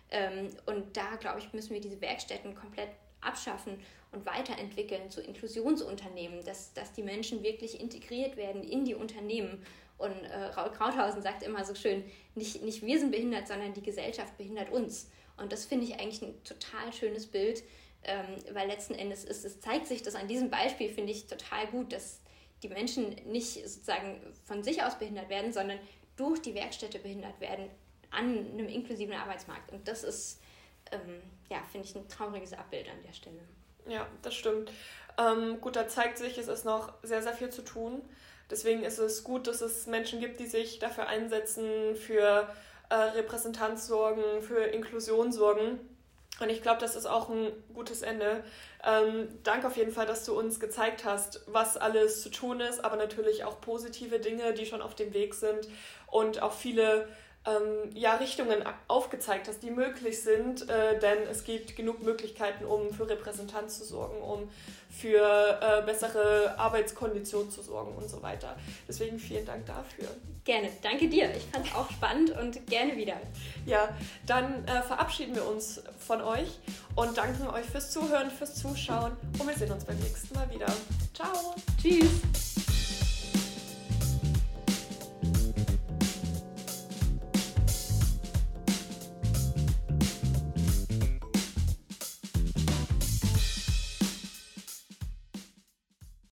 B: Ähm, und da, glaube ich, müssen wir diese Werkstätten komplett abschaffen und weiterentwickeln zu Inklusionsunternehmen, dass, dass die Menschen wirklich integriert werden in die Unternehmen. Und äh, Raul Krauthausen sagt immer so schön, nicht, nicht wir sind behindert, sondern die Gesellschaft behindert uns. Und das finde ich eigentlich ein total schönes Bild, ähm, weil letzten Endes ist, es zeigt sich das an diesem Beispiel, finde ich total gut, dass die Menschen nicht sozusagen von sich aus behindert werden, sondern durch die Werkstätte behindert werden an einem inklusiven Arbeitsmarkt. Und das ist, ähm, ja, finde ich, ein trauriges Abbild an der Stelle.
A: Ja, das stimmt. Ähm, gut, da zeigt sich, es ist noch sehr, sehr viel zu tun. Deswegen ist es gut, dass es Menschen gibt, die sich dafür einsetzen, für äh, Repräsentanz sorgen, für Inklusion sorgen. Und ich glaube, das ist auch ein gutes Ende. Ähm, danke auf jeden Fall, dass du uns gezeigt hast, was alles zu tun ist, aber natürlich auch positive Dinge, die schon auf dem Weg sind und auch viele ähm, ja, Richtungen aufgezeigt hast, die möglich sind, äh, denn es gibt genug Möglichkeiten, um für Repräsentanz zu sorgen, um für äh, bessere Arbeitskonditionen zu sorgen und so weiter. Deswegen vielen Dank dafür.
B: Gerne, danke dir. Ich fand es auch spannend und gerne wieder.
A: Ja, dann äh, verabschieden wir uns von euch und danken euch fürs Zuhören, fürs Zuschauen und wir sehen uns beim nächsten Mal wieder. Ciao.
B: Tschüss.